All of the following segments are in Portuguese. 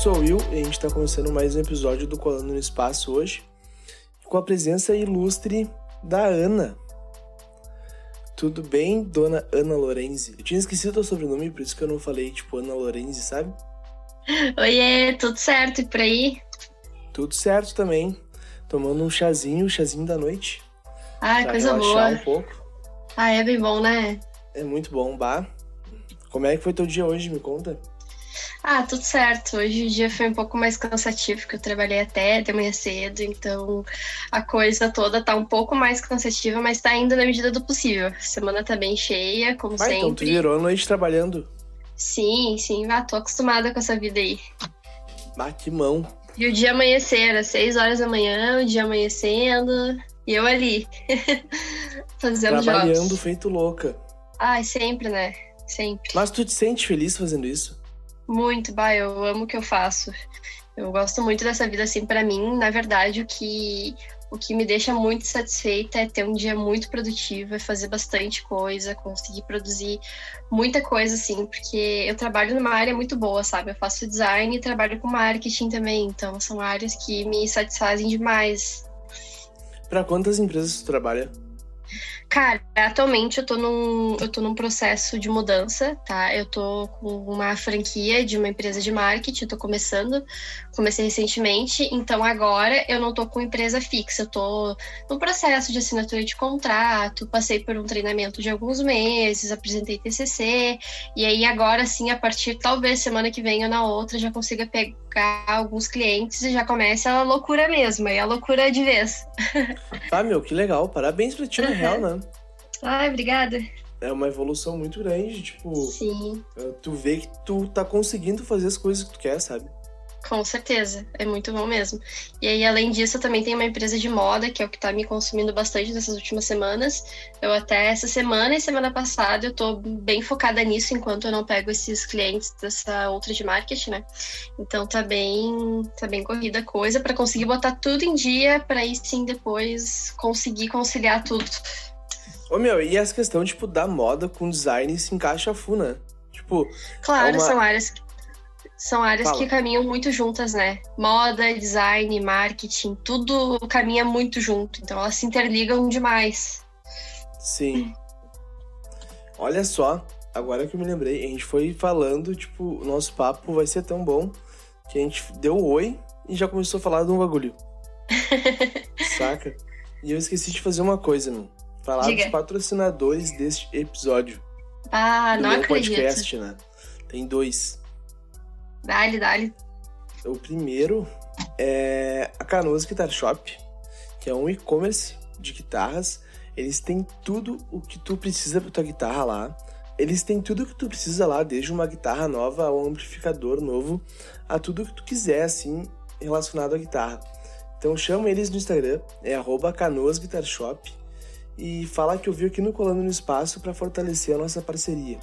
sou o Will e a gente está começando mais um episódio do Colando no Espaço hoje, com a presença ilustre da Ana. Tudo bem, dona Ana Lorenzi? Eu tinha esquecido o sobrenome, por isso que eu não falei, tipo, Ana Lorenzi, sabe? Oiê, tudo certo e por aí? Tudo certo também. Tomando um chazinho, chazinho da noite. Ai, coisa boa. um pouco. Ah, é bem bom, né? É muito bom, bah. Como é que foi teu dia hoje? Me conta. Ah, tudo certo. Hoje o dia foi um pouco mais cansativo, porque eu trabalhei até de manhã cedo, então a coisa toda tá um pouco mais cansativa, mas tá indo na medida do possível. A semana tá bem cheia, como Vai, sempre. Então tu virou a noite trabalhando. Sim, sim, ah, tô acostumada com essa vida aí. Ah, que mão. E o dia amanhecer, às seis horas da manhã, o dia amanhecendo, e eu ali, fazendo Trabalhando jogos. feito louca. Ai, sempre, né? Sempre. Mas tu te sente feliz fazendo isso? Muito, bah, eu amo o que eu faço. Eu gosto muito dessa vida assim para mim. Na verdade, o que o que me deixa muito satisfeita é ter um dia muito produtivo, é fazer bastante coisa, conseguir produzir muita coisa assim, porque eu trabalho numa área muito boa, sabe? Eu faço design e trabalho com marketing também, então são áreas que me satisfazem demais. Para quantas empresas tu trabalha? Cara, atualmente eu tô num, eu tô num processo de mudança, tá? Eu tô com uma franquia de uma empresa de marketing, tô começando, comecei recentemente, então agora eu não tô com empresa fixa, eu tô no processo de assinatura de contrato, passei por um treinamento de alguns meses, apresentei TCC, e aí agora sim, a partir talvez semana que vem ou na outra, já consiga pegar alguns clientes e já começa a loucura mesmo, aí a loucura de vez. Ah, meu, que legal. Parabéns pra ti, na real, né? Ai, obrigada. É uma evolução muito grande, tipo, Sim. tu vê que tu tá conseguindo fazer as coisas que tu quer, sabe? Com certeza, é muito bom mesmo. E aí, além disso, eu também tenho uma empresa de moda, que é o que tá me consumindo bastante nessas últimas semanas. Eu até essa semana e semana passada eu tô bem focada nisso, enquanto eu não pego esses clientes dessa outra de marketing, né? Então tá bem, tá bem corrida a coisa para conseguir botar tudo em dia, para aí sim depois conseguir conciliar tudo. Ô, meu, e essa questão, tipo, da moda com design se encaixa full, né? Tipo, Claro, É uma- são áreas são áreas Fala. que caminham muito juntas, né? Moda, design, marketing, tudo caminha muito junto. Então elas se interligam demais. sim. Olha só, agora que eu me lembrei, a gente foi falando, tipo, o nosso papo vai ser tão bom que a gente deu um oi e já começou a falar de um bagulho. Saca? E eu esqueci de fazer uma coisa, meu. Falar Diga. dos patrocinadores deste episódio. Ah, do não meu acredito. podcast, né? Tem dois. Dale, dale. O primeiro é a Canoas Guitar Shop, que é um e-commerce de guitarras. Eles têm tudo o que tu precisa para tua guitarra lá. Eles têm tudo o que tu precisa lá, desde uma guitarra nova a um amplificador novo, a tudo que tu quiser, assim, relacionado à guitarra. Então chama eles no Instagram, é arroba Canoas Guitar Shop, e fala que eu vi aqui no Colando no Espaço para fortalecer a nossa parceria.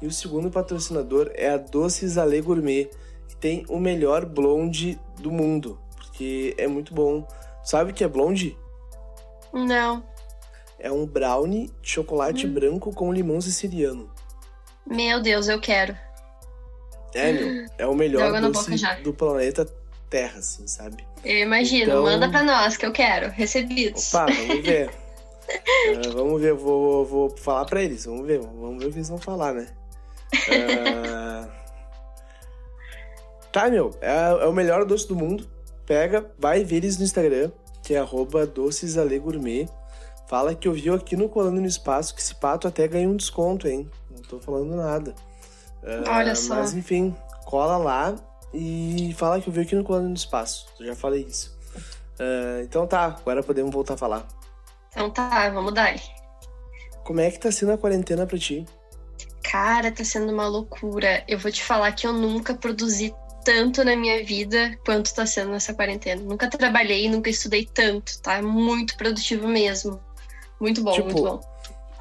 E o segundo patrocinador é a Doces Ale Gourmet, que tem o melhor blonde do mundo, porque é muito bom. Sabe o que é blonde? Não. É um brownie de chocolate Hum. branco com limão siciliano. Meu Deus, eu quero. É, meu, é o melhor doce do planeta Terra, assim, sabe? Eu imagino. Então- Manda pra nós, que eu quero. Recebidos. Opa, vamos ver. Ah, vamos ver, vou, vou falar pra eles, vamos ver, vamos ver o que eles vão falar, né? Ah, Tá, meu, é, é o melhor doce do mundo. Pega, vai ver eles no Instagram, que é arroba docesalegourmet. Fala que ouviu aqui no Colando no Espaço que esse pato até ganha um desconto, hein? Não tô falando nada. Ah, Olha só. Mas enfim, cola lá e fala que ouviu aqui no Colando no Espaço. Eu já falei isso. Ah, então tá, agora podemos voltar a falar. Então tá, vamos dar. Como é que tá sendo a quarentena pra ti? Cara, tá sendo uma loucura. Eu vou te falar que eu nunca produzi tanto na minha vida quanto tá sendo nessa quarentena. Nunca trabalhei, nunca estudei tanto, tá? Muito produtivo mesmo. Muito bom, Tipo, muito bom.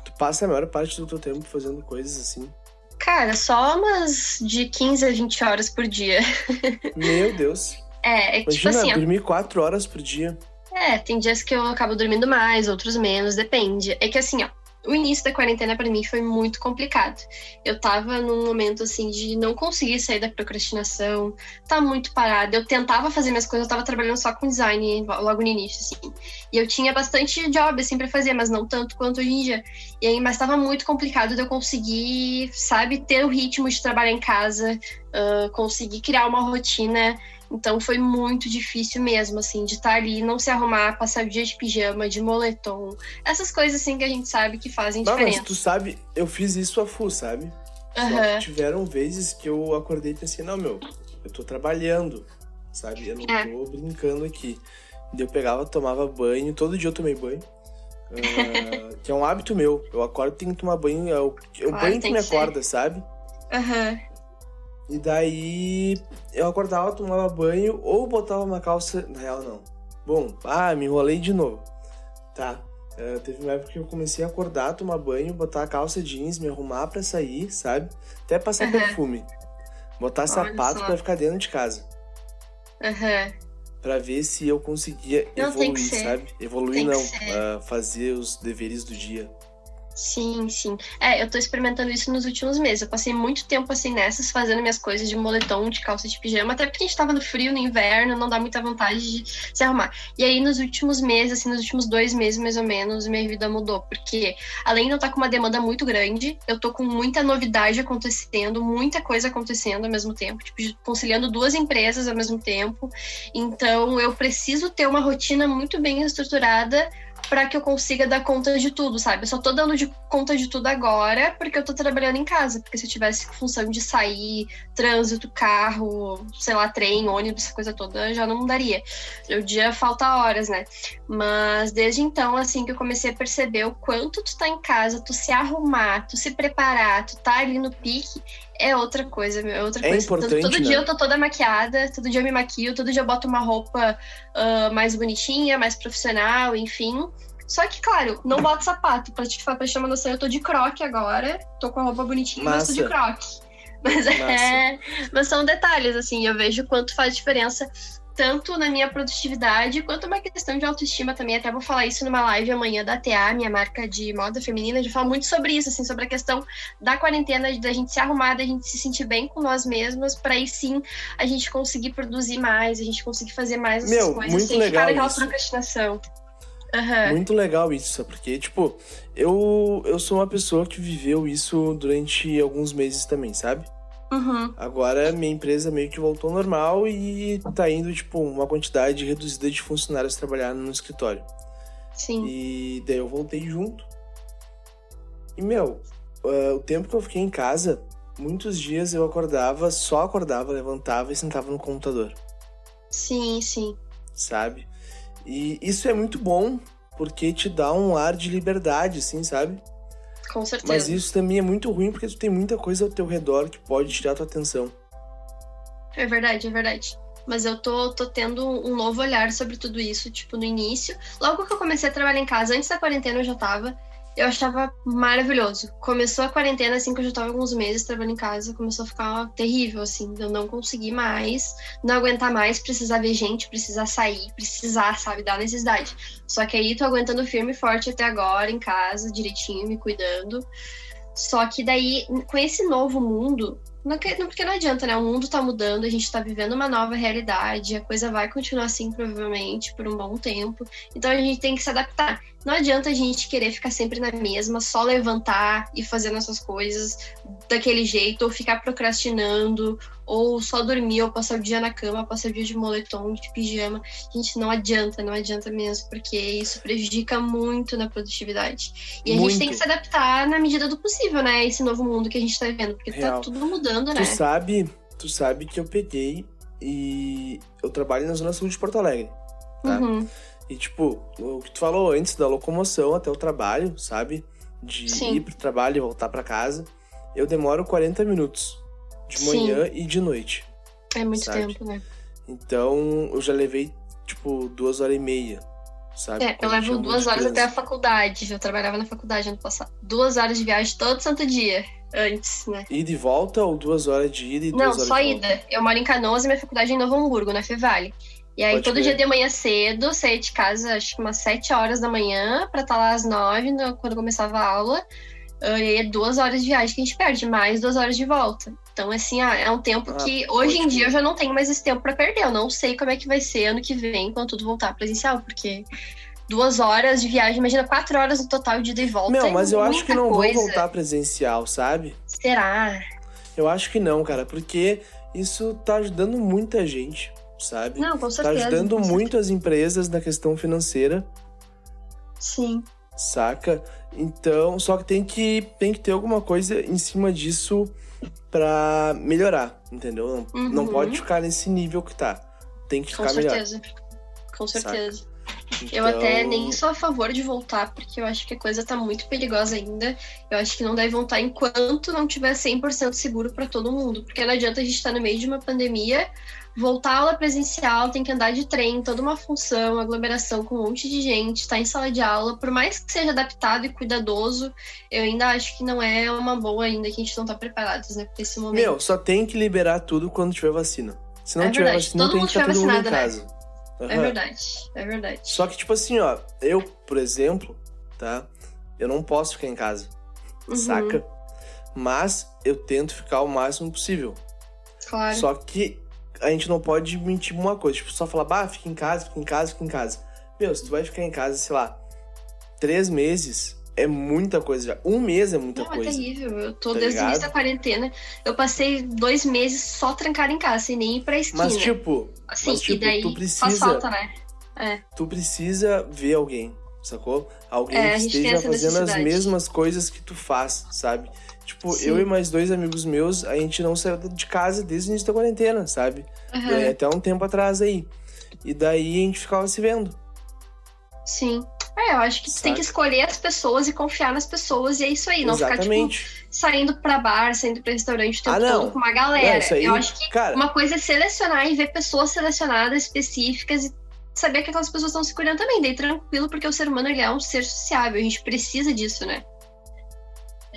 Tu passa a maior parte do teu tempo fazendo coisas assim. Cara, só umas de 15 a 20 horas por dia. Meu Deus. É, é que, tipo Imagina, assim, ó, dormir quatro horas por dia. É, tem dias que eu acabo dormindo mais, outros menos, depende. É que assim, ó, o início da quarentena para mim foi muito complicado. Eu tava num momento assim de não conseguir sair da procrastinação, tá muito parada. Eu tentava fazer minhas coisas, eu tava trabalhando só com design logo no início, assim. E eu tinha bastante job assim para fazer, mas não tanto quanto hoje em dia. E aí, mas tava muito complicado de eu conseguir, sabe, ter o ritmo de trabalhar em casa, uh, conseguir criar uma rotina então foi muito difícil mesmo, assim, de estar ali, não se arrumar, passar o dia de pijama, de moletom. Essas coisas, assim, que a gente sabe que fazem não, diferença. Mas tu sabe, eu fiz isso a full, sabe? Uhum. tiveram vezes que eu acordei e pensei, não, meu, eu tô trabalhando, sabe? Eu não é. tô brincando aqui. Daí eu pegava, tomava banho, todo dia eu tomei banho. Uh, que é um hábito meu. Eu acordo e tenho que tomar banho. O, é o claro, banho que me acorda, sabe? Aham. Uhum. E daí eu acordava, tomava banho ou botava uma calça. Na real, não. Bom, ah, me enrolei de novo. Tá. Uh, teve uma época que eu comecei a acordar, tomar banho, botar a calça jeans, me arrumar para sair, sabe? Até passar uhum. perfume. Botar Olha sapato para ficar dentro de casa. Aham. Uhum. Pra ver se eu conseguia não, evoluir, sabe? Evoluir tem não, uh, fazer os deveres do dia. Sim, sim. É, eu tô experimentando isso nos últimos meses. Eu passei muito tempo assim nessas, fazendo minhas coisas de moletom, de calça de pijama, até porque a gente tava no frio, no inverno, não dá muita vontade de se arrumar. E aí, nos últimos meses, assim, nos últimos dois meses mais ou menos, minha vida mudou. Porque além de eu estar tá com uma demanda muito grande, eu tô com muita novidade acontecendo, muita coisa acontecendo ao mesmo tempo, tipo, conciliando duas empresas ao mesmo tempo. Então, eu preciso ter uma rotina muito bem estruturada para que eu consiga dar conta de tudo, sabe? Eu só tô dando de conta de tudo agora porque eu tô trabalhando em casa. Porque se eu tivesse função de sair, trânsito, carro, sei lá, trem, ônibus, essa coisa toda, já não daria. O dia falta horas, né? Mas desde então, assim, que eu comecei a perceber o quanto tu tá em casa, tu se arrumar, tu se preparar, tu tá ali no pique, é outra coisa, é outra é coisa. Importante, todo, todo dia né? eu tô toda maquiada, todo dia eu me maquio, todo dia eu boto uma roupa uh, mais bonitinha, mais profissional, enfim. Só que, claro, não boto sapato. Pra te, pra te chamar noção, eu tô de croque agora. Tô com a roupa bonitinha, Massa. mas tô de croque. Mas, é, mas são detalhes, assim, eu vejo quanto faz diferença tanto na minha produtividade quanto uma questão de autoestima também. Até vou falar isso numa live amanhã da TA, minha marca de moda feminina. Gente fala muito sobre isso, assim, sobre a questão da quarentena, da gente se arrumar, da gente se sentir bem com nós mesmas, para aí sim a gente conseguir produzir mais, a gente conseguir fazer mais essas Meu, coisas muito sem legal ficar isso. procrastinação. Uhum. Muito legal isso, porque, tipo, eu, eu sou uma pessoa que viveu isso durante alguns meses também, sabe? Uhum. Agora minha empresa meio que voltou ao normal e tá indo, tipo, uma quantidade reduzida de funcionários trabalhando no escritório. Sim. E daí eu voltei junto. E, meu, uh, o tempo que eu fiquei em casa, muitos dias eu acordava, só acordava, levantava e sentava no computador. Sim, sim. Sabe? E isso é muito bom, porque te dá um ar de liberdade, assim, sabe? Com certeza. Mas isso também é muito ruim porque tu tem muita coisa ao teu redor que pode tirar tua atenção. É verdade, é verdade. Mas eu tô, tô tendo um novo olhar sobre tudo isso, tipo, no início. Logo que eu comecei a trabalhar em casa, antes da quarentena eu já tava eu achava maravilhoso. Começou a quarentena, assim, que eu já tava alguns meses trabalhando em casa, começou a ficar terrível, assim, eu não consegui mais, não aguentar mais, precisar ver gente, precisar sair, precisar, sabe, dar necessidade. Só que aí tô aguentando firme e forte até agora, em casa, direitinho, me cuidando. Só que daí, com esse novo mundo, não, porque não adianta, né? O mundo tá mudando, a gente tá vivendo uma nova realidade, a coisa vai continuar assim, provavelmente, por um bom tempo. Então a gente tem que se adaptar. Não adianta a gente querer ficar sempre na mesma, só levantar e fazer nossas coisas daquele jeito, ou ficar procrastinando, ou só dormir, ou passar o dia na cama, passar o dia de moletom, de pijama. Gente, não adianta, não adianta mesmo, porque isso prejudica muito na produtividade. E a muito. gente tem que se adaptar na medida do possível, né? Esse novo mundo que a gente tá vivendo, porque tá Real. tá tudo mudando, né? Tu sabe, tu sabe que eu peguei e eu trabalho na Zona Sul de Porto Alegre. Tá? Uhum. E, tipo, o que tu falou antes da locomoção até o trabalho, sabe? De Sim. ir pro trabalho e voltar para casa. Eu demoro 40 minutos. De manhã Sim. e de noite. É muito sabe? tempo, né? Então, eu já levei, tipo, duas horas e meia. Sabe? É, eu levo duas horas até a faculdade. Eu trabalhava na faculdade ano passado. Duas horas de viagem todo santo dia. Antes, né? Ida e volta ou duas horas de ida e Não, duas horas só de ida. Eu moro em Canoas e minha faculdade é em Novo Hamburgo, na Fevale. E aí, Pode todo crer. dia de manhã cedo, saía de casa, acho que umas 7 horas da manhã, pra estar lá às 9, no- quando começava a aula. E aí é duas horas de viagem que a gente perde, mais duas horas de volta. Então, assim, ah, é um tempo Ah, que hoje em dia eu já não tenho mais esse tempo pra perder. Eu não sei como é que vai ser ano que vem, quando tudo voltar presencial, porque duas horas de viagem, imagina quatro horas no total de ida e volta. Meu, é mas eu acho que não coisa. vão voltar presencial, sabe? Será? Eu acho que não, cara, porque isso tá ajudando muita gente, sabe? Não, com Tá certeza. ajudando com muito as empresas na questão financeira. Sim. saca? Então, só que tem que, tem que ter alguma coisa em cima disso pra melhorar, entendeu? Não, não Uhum. pode ficar nesse nível que tá. Tem que Com ficar melhor. certeza. Com certeza. Eu Então, até nem sou a favor de voltar, porque eu acho que a coisa tá muito perigosa ainda. Eu acho que não deve voltar enquanto não tiver 100% seguro pra todo mundo. Porque não adianta a gente estar no meio de uma pandemia, voltar à aula presencial, tem que andar de trem, toda uma função, aglomeração com um monte de gente, estar em sala de aula. Por mais que seja adaptado e cuidadoso, eu ainda acho que não é uma boa ainda, que a gente não tá preparados, né, pra esse momento. Meu, só tem que liberar tudo quando tiver vacina. Se não É tiver verdade. vacina, Todo tem que ficar tiver todo mundo em né? casa. É Aham. verdade, é verdade. Só que, tipo assim, ó, eu, por exemplo, tá? Eu não posso ficar em casa, Uhum, saca? Mas eu tento ficar o máximo possível. Claro. Só que a gente não pode mentir uma coisa, tipo, só falar, bah, fica em casa, fica em casa, fica em casa. Meu, se tu vai ficar em casa, sei lá, três meses, é muita coisa já. Um mês é muita Não, é coisa. terrível. Eu tô tá desde o início da quarentena. Eu passei dois meses só trancada em casa, sem nem ir pra esquina. Mas, tipo, assim, mas, tipo, e daí tu faz precisa- falta, né? tu precisa ver alguém, sacou? Alguém É, que esteja fazendo as mesmas coisas que tu faz, sabe? Tipo, Sim. eu e mais dois amigos meus, a gente não saiu de casa desde o início da quarentena, sabe? Aham, É, até um tempo atrás aí. E daí a gente ficava se vendo. Sim. É, eu acho que tu tem que escolher as pessoas e confiar nas pessoas, e é isso aí. Não ficar, tipo, Exatamente. saindo pra bar, saindo pra restaurante o tempo Ah, não. todo com uma Não, galera. isso aí, eu acho que cara, uma coisa é selecionar e ver pessoas selecionadas específicas e saber que aquelas pessoas estão se cuidando também. Daí tranquilo, porque o ser humano ele é um ser sociável, a gente precisa disso, né?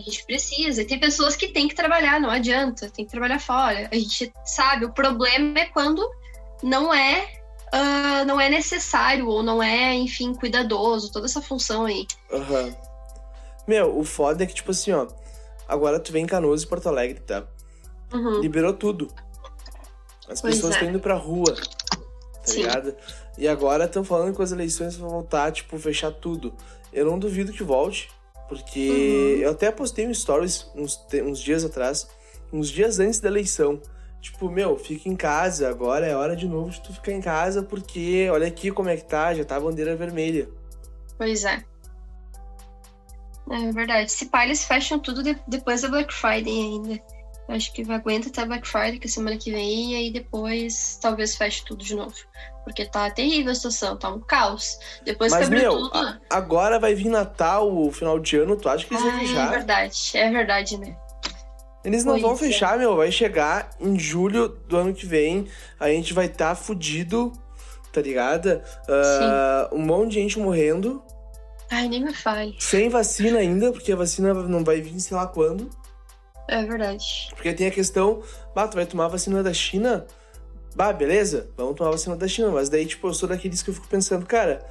A gente precisa. E tem pessoas que têm que trabalhar, não adianta, tem que trabalhar fora. A gente sabe, o problema é quando não é. ah, não é necessário ou não é, enfim, cuidadoso, toda essa função aí. Aham. Meu, o foda é que, tipo assim, ó. Agora tu vem em Canoas e Porto Alegre, tá? Uhum. Liberou tudo. As Pois pessoas é. estão indo pra rua, tá Sim. ligado? E agora estão falando que as eleições vão voltar, tipo, fechar tudo. Eu não duvido que volte, porque Uhum. eu até postei um stories uns, uns dias atrás, uns dias antes da eleição. Tipo, meu, fica em casa, agora é hora de novo de tu ficar em casa, porque olha aqui como é que tá, já tá a bandeira vermelha. Pois é. É verdade. Se pá, eles fecham tudo de- depois da Black Friday ainda. Acho que aguenta até Black Friday, que é semana que vem, e aí depois talvez feche tudo de novo. Porque tá terrível a situação, tá um caos. Depois que Mas, abriu meu, tudo. a- agora vai vir Natal, o final de ano, tu acha que eles vão Ah, é fechar? verdade, é verdade, né? Eles não Pois vão é. fechar, meu. Vai chegar em julho do ano que vem. A gente vai estar tá fudido, tá ligado? Ah, um monte de gente morrendo. Ai, nem me fale. Sem vacina ainda, porque a vacina não vai vir sei lá quando. É verdade. Porque tem a questão, bah, tu vai tomar a vacina da China? Bah, beleza, vamos tomar a vacina da China. Mas daí, tipo, eu sou daqueles que eu fico pensando, cara,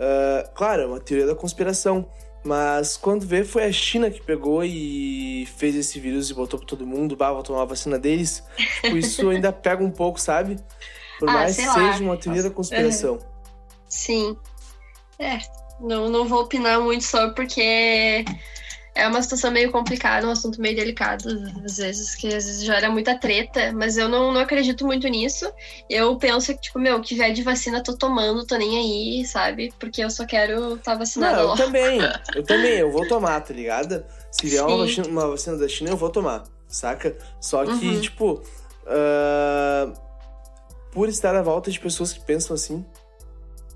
ah, claro, é uma teoria da conspiração. Mas quando vê, foi a China que pegou e fez esse vírus e botou pra todo mundo, bah, vou tomar a vacina deles. Tipo, isso ainda pega um pouco, sabe? Por Ah, mais que lá. seja uma teoria da conspiração. Sim. É, não, não vou opinar muito sobre porque é uma situação meio complicada, um assunto meio delicado, às vezes, que às vezes gera muita treta, mas eu não, não acredito muito nisso. Eu penso que, tipo, meu, que vier de vacina, tô tomando, tô nem aí, sabe? Porque eu só quero estar tá vacinada Não, eu logo. também. Eu também, eu vou tomar, tá ligado? Se vier uma vacina, uma vacina da China, eu vou tomar, saca? Só que, Uhum. tipo, ah, por estar à volta de pessoas que pensam assim,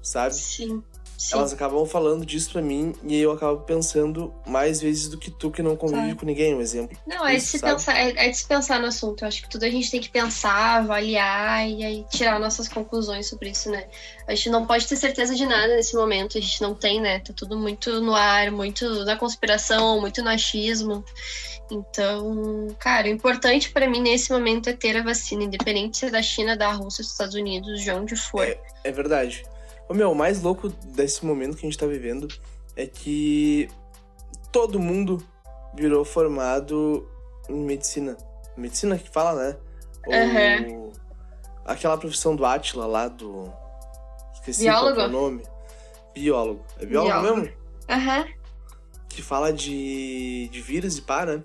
sabe? Sim. Sim. elas acabam falando disso pra mim e eu acabo pensando mais vezes do que tu que não convive Claro. com ninguém, um exemplo. Não, é de, se sabe? pensar, é, é de se pensar no assunto. Eu acho que tudo a gente tem que pensar, avaliar e aí tirar nossas conclusões sobre isso, né? A gente não pode ter certeza de nada nesse momento, a gente não tem, né? Tá tudo muito no ar, muito na conspiração, muito no achismo. Então, cara, o importante pra mim nesse momento é ter a vacina, independente se é da China, da Rússia, dos Estados Unidos, de onde for. É verdade. O meu, o mais louco desse momento que a gente tá vivendo é que todo mundo virou formado em medicina. Medicina que fala, né? Ou aquela profissão do Átila lá do. Esqueci qual que é o Biólogo? nome. Biólogo. É biólogo, Biólogo. mesmo? Aham. Que fala de, de vírus e pá, né?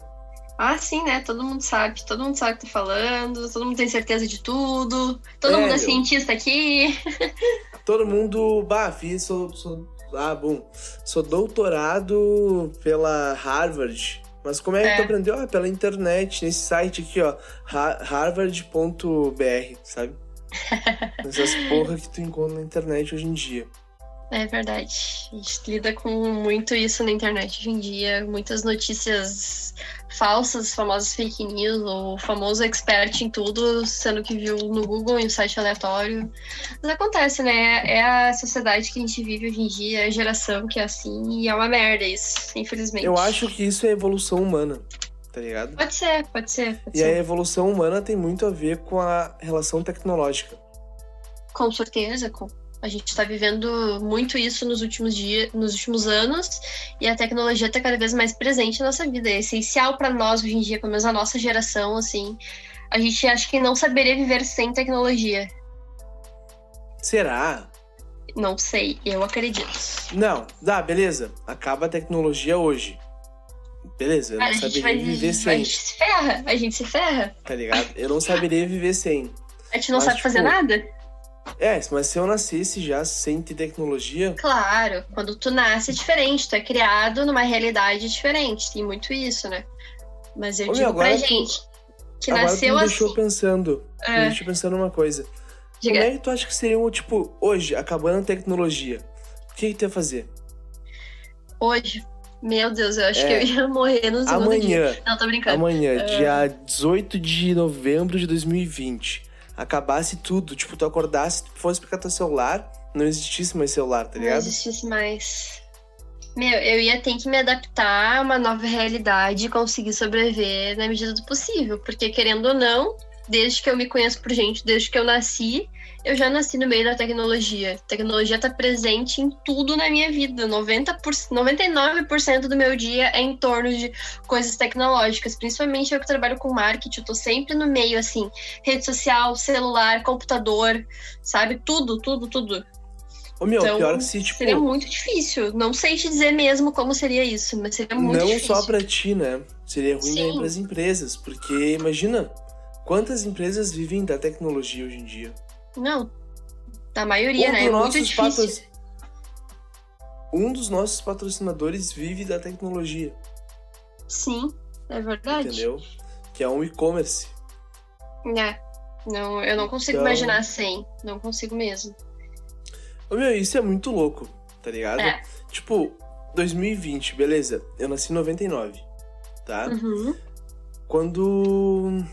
Ah, sim, né? Todo mundo sabe, todo mundo sabe o que tá falando, todo mundo tem certeza de tudo, todo É, mundo é meu. cientista aqui. Todo mundo, bah, fiz, sou, sou, ah, bom, sou doutorado pela Harvard. Mas como é que É. tu aprendeu? Ah, pela internet, nesse site aqui, ó, ha- harvard.br, sabe? Essas porra que tu encontra na internet hoje em dia. É verdade. A gente lida com muito isso na internet hoje em dia. Muitas notícias falsas, famosas fake news, ou famoso expert em tudo, sendo que viu no Google em um site aleatório. Mas acontece, né? É a sociedade que a gente vive hoje em dia, é a geração que é assim, e é uma merda isso, infelizmente. Eu acho que isso é evolução humana, tá ligado? Pode ser, pode ser, pode E a ser. evolução humana tem muito a ver com a relação tecnológica. Com certeza, com... a gente está vivendo muito isso nos últimos dias, nos últimos anos, e a tecnologia está cada vez mais presente na nossa vida. É essencial para nós hoje em dia, pelo menos a nossa geração, assim. A gente acha que não saberia viver sem tecnologia. Será? Não sei, eu acredito. Não, dá, beleza. Acaba a tecnologia hoje. Beleza, eu Cara, não a saberia vai. viver A sem, gente se ferra, a gente se ferra. tá ligado? Eu não saberia viver sem. A gente não Mas, sabe fazer tipo, nada? É, mas se eu nascesse já sem ter tecnologia, Claro, quando tu nasce é diferente, tu é criado numa realidade diferente, tem muito isso, né? Mas eu Ô, digo pra agora tu- gente que agora nasceu tu me deixou assim. pensando. É. Me deixou pensando numa coisa. Diga. Como é que tu acha que seria, um, tipo, hoje, acabando a tecnologia? O que, que tu ia fazer? Hoje, meu Deus, eu acho É. que eu ia morrer no segundo dia. Amanhã, Não, tô brincando. amanhã, É. dia 18 de novembro de 2020, acabasse tudo, tipo, tu acordasse, tu fosse pegar teu celular, não existisse mais celular, tá Não ligado? existisse mais. Meu, eu ia ter que me adaptar a uma nova realidade e conseguir sobreviver na medida do possível. Porque, querendo ou não, desde que eu me conheço por gente, desde que eu nasci, eu já nasci no meio da tecnologia. A tecnologia tá presente em tudo na minha vida. 90%, 99% do meu dia é em torno de coisas tecnológicas. Principalmente eu que trabalho com marketing, eu tô sempre no meio, assim, rede social, celular, computador, sabe? Tudo, tudo, tudo. Ô, meu, Então, pior que se, tipo, Seria muito difícil. Não sei te dizer mesmo como seria isso, mas seria muito não difícil. só pra ti, né? Seria ruim também pras empresas, porque imagina quantas empresas vivem da tecnologia hoje em dia. Não. A maioria, Um né? É muito difícil. patro- Um dos nossos patrocinadores vive da tecnologia, Sim, é verdade. entendeu? Que é um e-commerce. É. Não, eu não consigo Então- imaginar sem. Não consigo mesmo. Meu, isso é muito louco, tá ligado? É. Tipo, 2020, beleza. Eu nasci em 99, tá? Uhum. Quando.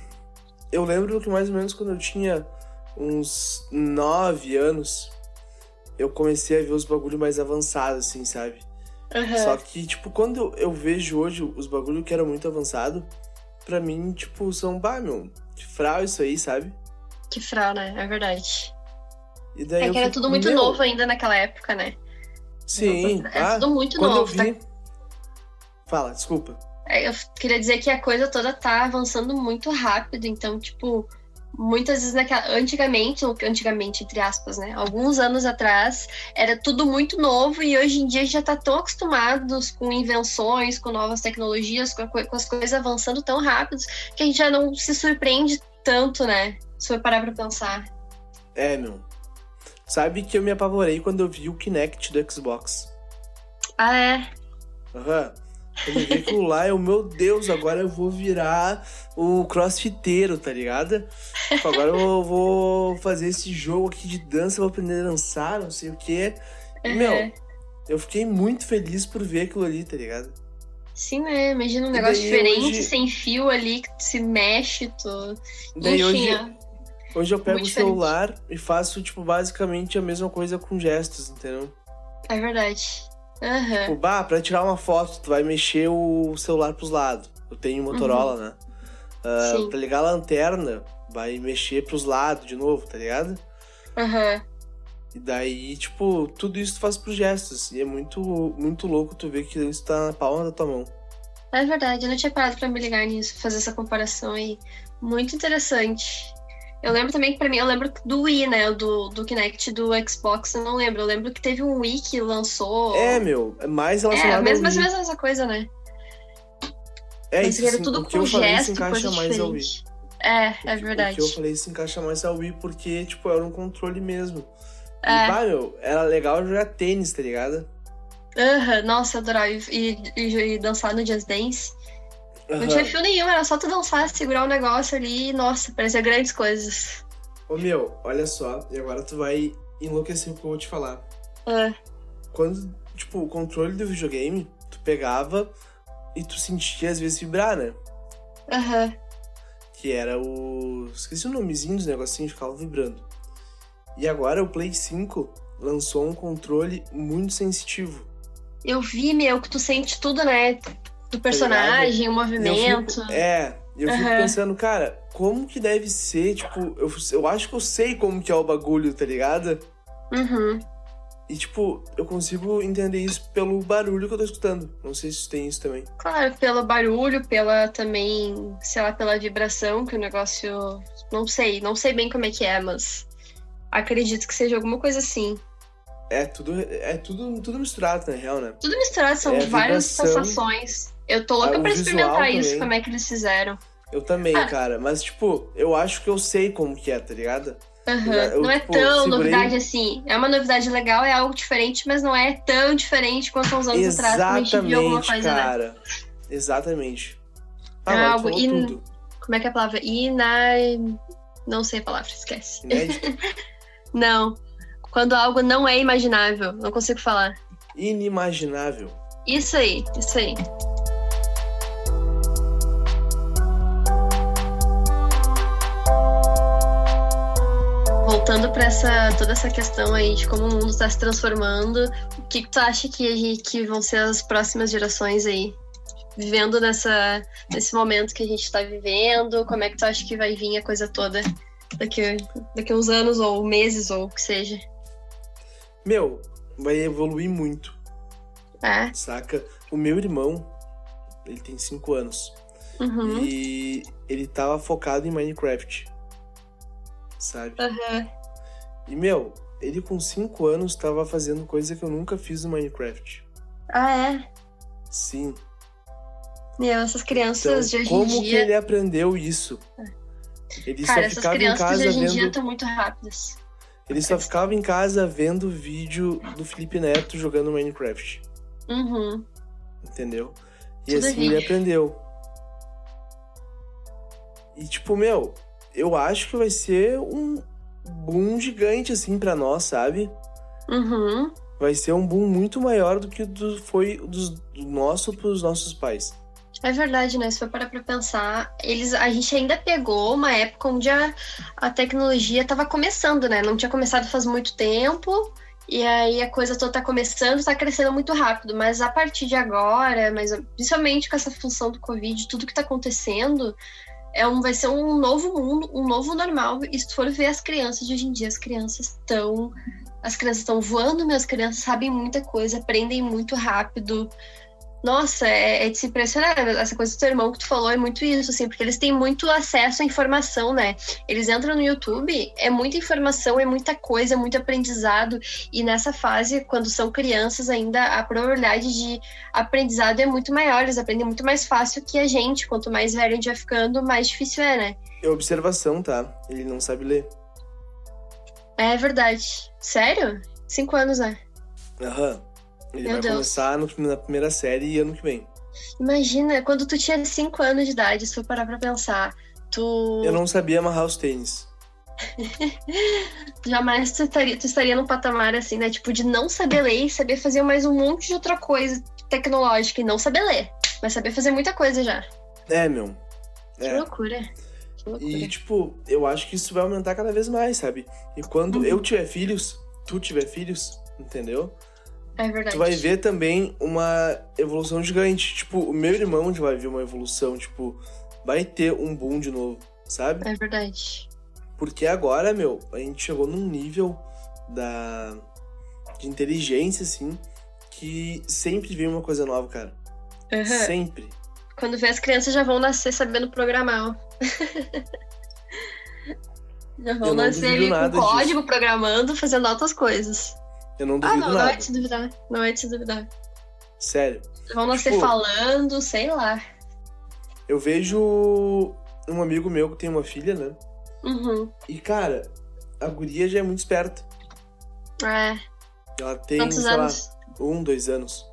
Eu lembro que mais ou menos quando eu tinha uns 9 anos, eu comecei a ver os bagulho mais avançados, assim, sabe? Uhum. Só que, tipo, quando eu, vejo hoje os bagulho que eram muito avançado, pra mim, tipo, são, bah, meu, que fral isso aí, sabe? Que frau, né? É verdade. E daí É eu que era fico, tudo muito meu, novo ainda naquela época, né? Sim, É ah, tudo muito novo. tá? vi... Fala, desculpa. É, Eu queria dizer que a coisa toda tá avançando muito rápido, então, tipo, muitas vezes naquela. Antigamente, ou antigamente, entre aspas, né? Alguns anos atrás, era tudo muito novo e hoje em dia já tá tão acostumados com invenções, com novas tecnologias, com, a co- com as coisas avançando tão rápido que a gente já não se surpreende tanto, né? Se for parar pra pensar. É, meu. Sabe que eu me apavorei quando eu vi o Kinect do Xbox. Ah, é. Aham. Quando eu aquilo lá, eu, meu Deus, agora eu vou virar o crossfiteiro, tá ligado? Tipo, agora eu vou fazer esse jogo aqui de dança, vou aprender a dançar, não sei o quê. E, meu, Uhum. eu fiquei muito feliz por ver aquilo ali, tá ligado? Sim, né? Imagina um negócio diferente, hoje... sem fio ali, que se mexe, tu... Daí Enfim, hoje, hoje eu pego o celular e faço, tipo, basicamente a mesma coisa com gestos, entendeu? É verdade. Uhum. Tipo, bah, pra tirar uma foto, tu vai mexer o celular pros lados. Eu tenho Motorola, uhum. né? Uh, pra ligar a lanterna, vai mexer pros lados de novo, tá ligado? Aham. Uhum. E daí, tipo, tudo isso tu faz por gestos. E é muito, muito louco tu ver que isso tá na palma da tua mão. É verdade, eu não tinha parado pra me ligar nisso, fazer essa comparação aí. Muito interessante. Eu lembro também que pra mim, eu lembro do Wii, né? Do, do Kinect do Xbox, eu não lembro. Eu lembro que teve um Wii que lançou. É, meu, é mais relacionado. É, mesmo, mesmo essa coisa, né? É Mas isso, tudo o que eu falei se encaixa mais ao Wii. É, é verdade. O que eu falei se encaixa mais ao Wii porque, tipo, era um controle mesmo. É. E, pá, meu, era legal jogar tênis, tá ligado? Aham, uhum, nossa, adorava. E, e, e, dançar no Just Dance. Uhum. Não tinha fio nenhum, era só tu dançar, segurar o negócio ali e, nossa, parecia grandes coisas. Ô meu, olha só, e agora tu vai enlouquecer o que eu vou te falar. É. Quando, tipo, o controle do videogame, tu pegava e tu sentia às vezes vibrar, né? Aham. Uhum. Que era o. Esqueci o nomezinho dos negocinhos, ficava vibrando. E agora o Play 5 lançou um controle muito sensitivo. Eu vi, meu, que tu sente tudo, né? Do tá personagem, tá o movimento. Eu fico, é, eu fico uhum. pensando, cara, como que deve ser, tipo, eu, eu acho que eu sei como que é o bagulho, tá ligado? Uhum. E, tipo, eu consigo entender isso pelo barulho que eu tô escutando. Não sei se tem isso também. Claro, pelo barulho, pela também, sei lá, pela vibração que o negócio. Não sei, não sei bem como é que é, mas Acredito que seja alguma coisa assim. É tudo, é tudo, tudo misturado, na real, né? Tudo misturado, são é várias sensações. Eu tô louca pra experimentar isso, também. como é que eles fizeram. Eu também, ah. cara. Mas, tipo, eu acho que eu sei como que é, tá ligado? Uhum. Eu, não é tipo, tão segurei... novidade assim. É uma novidade legal, é algo diferente, mas não é tão diferente quanto uns anos Exatamente, atrás. Exatamente, a gente viu alguma coisa, né? cara. Né? Exatamente. Ah, é algo in... tudo. Como é que é a palavra? Ina... Não sei a palavra, esquece. Não. Quando algo não é imaginável. Não consigo falar. Inimaginável. Isso aí, isso aí. Voltando para essa toda essa questão aí de como o mundo está se transformando, o que, tu acha que, que vão ser as próximas gerações aí? Vivendo nessa, nesse momento que a gente está vivendo, como é que tu acha que vai vir a coisa toda daqui, daqui uns anos ou meses ou o que seja. Meu, vai evoluir muito. É. Saca? O meu irmão, ele tem 5 anos. Uhum. E ele tava focado em Minecraft. Sabe? Uhum. E, meu, ele com 5 anos tava fazendo coisa que eu nunca fiz no Minecraft. Ah, é? Sim. Meu, essas crianças então, de hoje como em dia... Como que ele aprendeu isso? Ele Cara, só ficava em casa de hoje em vendo... dia estão muito rápidas. Ele só ficava em casa vendo vídeo do Felipe Neto jogando Minecraft. Uhum. Entendeu? E Tudo assim ele aprendeu. E tipo, meu, eu acho que vai ser um boom gigante assim para nós, sabe? Uhum. Vai ser um boom muito maior do que do, foi dos, do nosso pros nossos pais. É verdade, né? Se for parar pra pensar, eles, a gente ainda pegou uma época onde a, a tecnologia estava começando, né? Não tinha começado faz muito tempo, e aí a coisa toda tá começando, tá crescendo muito rápido. Mas a partir de agora, mas principalmente com essa função do Covid, tudo que tá acontecendo, é um, vai ser um novo mundo, um novo normal. E se tu for ver as crianças de hoje em dia, as crianças estão. As crianças estão voando, minhas crianças sabem muita coisa, aprendem muito rápido. Nossa, é, é, de se impressionar. Essa coisa do teu irmão que tu falou é muito isso, assim, porque eles têm muito acesso à informação, né? Eles entram no YouTube, é muita informação, é muita coisa, muito aprendizado. E nessa fase, quando são crianças ainda, a probabilidade de aprendizado é muito maior. Eles aprendem muito mais fácil que a gente. Quanto mais velho a gente vai ficando, mais difícil é, né? É observação, tá? Ele não sabe ler. É verdade. Sério? Cinco anos, né? Aham. Ele Meu vai Deus. começar no, na primeira série ano que vem. Imagina, quando tu tinha 5 anos de idade, se for parar pra pensar, tu. Eu não sabia amarrar os tênis. Jamais tu estaria, tu estaria num patamar assim, né? Tipo, de não saber ler e saber fazer mais um monte de outra coisa tecnológica e não saber ler. Mas saber fazer muita coisa já. É, meu. Que É. loucura. Que loucura. E, tipo, eu acho que isso vai aumentar cada vez mais, sabe? E quando Uhum. eu tiver filhos, tu tiver filhos, entendeu? É verdade. Tu vai ver também uma evolução gigante. Tipo, o meu irmão já vai ver uma evolução, tipo, vai ter um boom de novo, sabe? É verdade. Porque agora, meu, a gente chegou num nível da de inteligência, assim, que sempre vem uma coisa nova, cara. Aham. Sempre. Quando vê as crianças já vão nascer sabendo programar. ó. já vão nascer com disso. código, programando, fazendo outras coisas. Eu não Ah, duvido não, não nada. é de se duvidar. Não é de se duvidar. Sério. Vão nascer Tipo- falando, sei lá. Eu vejo um amigo meu que tem uma filha, né? Uhum. E, cara, a guria já é muito esperta. É. Ela tem, Quantos sei anos? lá, um, dois anos.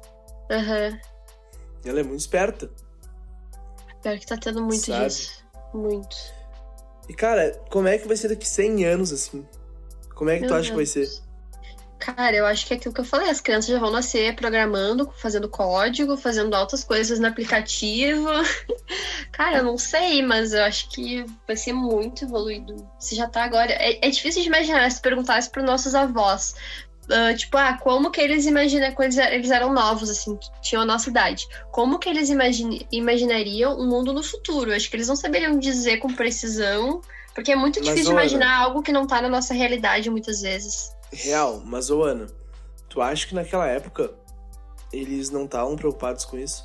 Aham. Ela é muito esperta. Pior que tá tendo muito Sabe? disso. Muito. E, cara, como é que vai ser daqui 100 anos, assim? Como é que tu Meu acha que vai ser? Cara, eu acho que é aquilo que eu falei, as crianças já vão nascer programando, fazendo código, fazendo altas coisas no aplicativo. Cara, eu não sei, mas eu acho que vai ser muito evoluído. Se já tá agora. É, é difícil de imaginar se perguntasse para nossos avós. ah, tipo, ah, como que eles imaginam quando eles er- eram novos, assim, tinham a nossa idade. Como que eles imagine- imaginariam um mundo no futuro? Acho que eles não saberiam dizer com precisão, porque é muito Mas, difícil Ana- imaginar algo que não tá na nossa realidade muitas vezes. Real, mas, ô Ana, tu acha que naquela época eles não estavam preocupados com isso?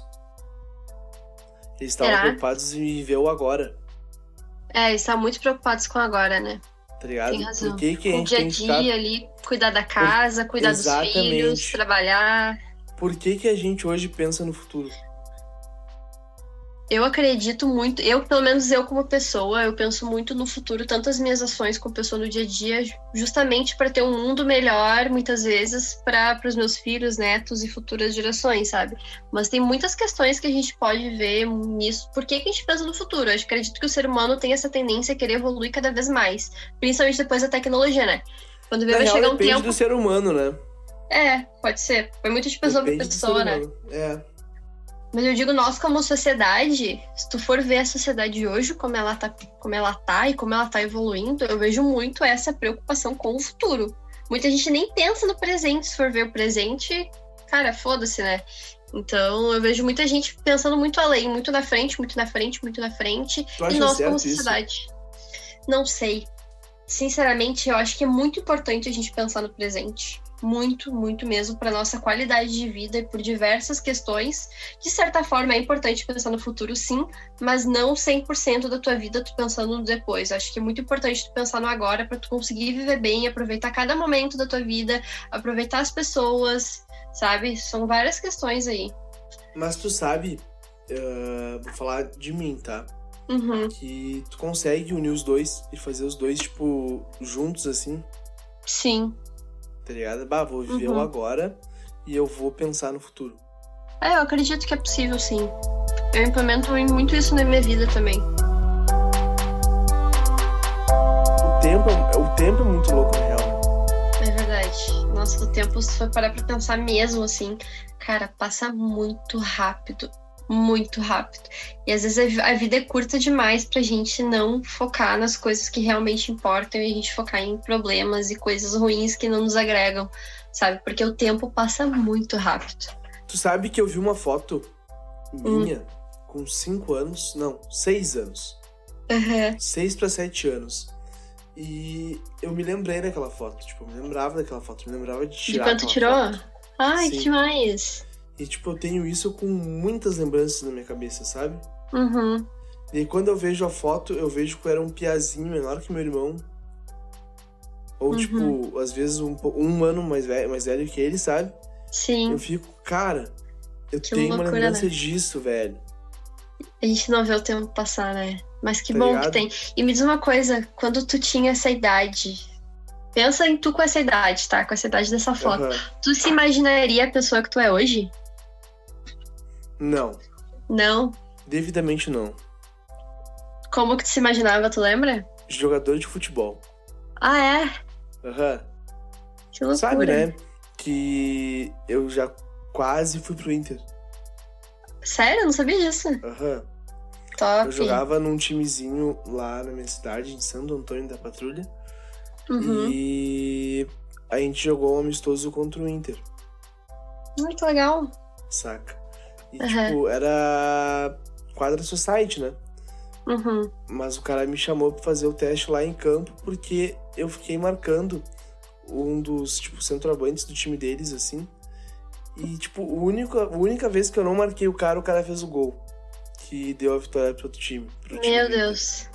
Eles estavam preocupados em viver o agora, É, eles estão muito preocupados com agora, né? tá ligado? Tem razão. Por que, que o dia a dia ali, cuidar da casa, cuidar dos Exatamente. filhos, trabalhar. Por que, que a gente hoje pensa no futuro? Eu acredito muito, eu, pelo menos eu como pessoa, eu penso muito no futuro, tanto as minhas ações como pessoa no dia a dia, justamente para ter um mundo melhor, muitas vezes, para os meus filhos, netos e futuras gerações, sabe? Mas tem muitas questões que a gente pode ver nisso. Por que, que a gente pensa no futuro? Eu acredito que o ser humano tem essa tendência a querer evoluir cada vez mais, principalmente depois da tecnologia, né? Quando vê, vai chegar um depende tempo. do ser humano, né? É, pode ser. Foi muito de pessoa Depende do pessoa, né? É. Mas eu digo, nós como sociedade, se tu for ver a sociedade hoje, como ela tá, como ela tá e como ela tá evoluindo, eu vejo muito essa preocupação com o futuro. Muita gente nem pensa no presente, se for ver o presente, cara, foda-se, né? Então eu vejo muita gente pensando muito além, muito na frente, muito na frente, muito na frente. Tu E nós, como isso? sociedade, não sei. Sinceramente, eu acho que é muito importante a gente pensar no presente. Muito, muito mesmo, para nossa qualidade de vida e por diversas questões. De certa forma, é importante pensar no futuro, sim, mas não 100% da tua vida tu pensando no depois. Acho que é muito importante tu pensar no agora para tu conseguir viver bem, aproveitar cada momento da tua vida, aproveitar as pessoas, sabe? São várias questões aí. Mas tu sabe, ah, vou falar de mim, tá? Uhum. Que tu consegue unir os dois e fazer os dois, tipo, juntos assim, Sim. Tá ligado? Bah, vou viver Uhum. o agora e eu vou pensar no futuro. É, eu acredito que é possível, sim. Eu implemento muito isso na minha vida também. O tempo, é- o tempo é muito louco, na real. É verdade. Nossa, o tempo, se for parar pra pensar mesmo, assim, cara, passa muito rápido. Muito rápido. E às vezes a vi- a vida é curta demais pra gente não focar nas coisas que realmente importam e a gente focar em problemas e coisas ruins que não nos agregam, sabe? Porque o tempo passa muito rápido. Tu sabe que eu vi uma foto Hum. minha com 5 anos, não, 6 anos. Uhum. 6 pra 7 anos. E eu me lembrei daquela foto, tipo, eu me lembrava daquela foto, eu me lembrava de De tirar quanto aquela tirou? foto. Ai, que Sim. demais. E tipo, eu tenho isso com muitas lembranças na minha cabeça, sabe? Uhum. E quando eu vejo a foto, eu vejo que eu era um piazinho menor que meu irmão. Ou, Uhum. tipo, às vezes um, um ano mais velho, mais velho que ele, sabe? Sim. Eu fico, cara, eu Que tenho uma loucura, lembrança né? disso, velho. A gente não vê o tempo passar, né? Mas que Tá bom ligado? que tem. E me diz uma coisa, quando tu tinha essa idade, pensa em tu com essa idade, tá? Com essa idade dessa foto. Aham. Tu se imaginaria a pessoa que tu é hoje? Não, Não. devidamente não. Como que tu se imaginava, tu lembra? Jogador de futebol. Ah, é? Aham. Que loucura. Sabe, né? Que eu já quase fui pro Inter. Sério? Eu não sabia disso. Aham. Top. Eu jogava num timezinho lá na minha cidade, em Santo Antônio da Patrulha. Uhum. E a gente jogou um amistoso contra o Inter, Ai, que legal. saca? E, Aham. tipo, era quadra society, né? Uhum. Mas o cara me chamou pra fazer o teste lá em campo porque eu fiquei marcando um dos, tipo, centroavantes do time deles, assim. E, tipo, a única, a única vez que eu não marquei o cara, o cara fez o gol. Que deu a vitória pro outro time. Pro time Meu Inter. Deus.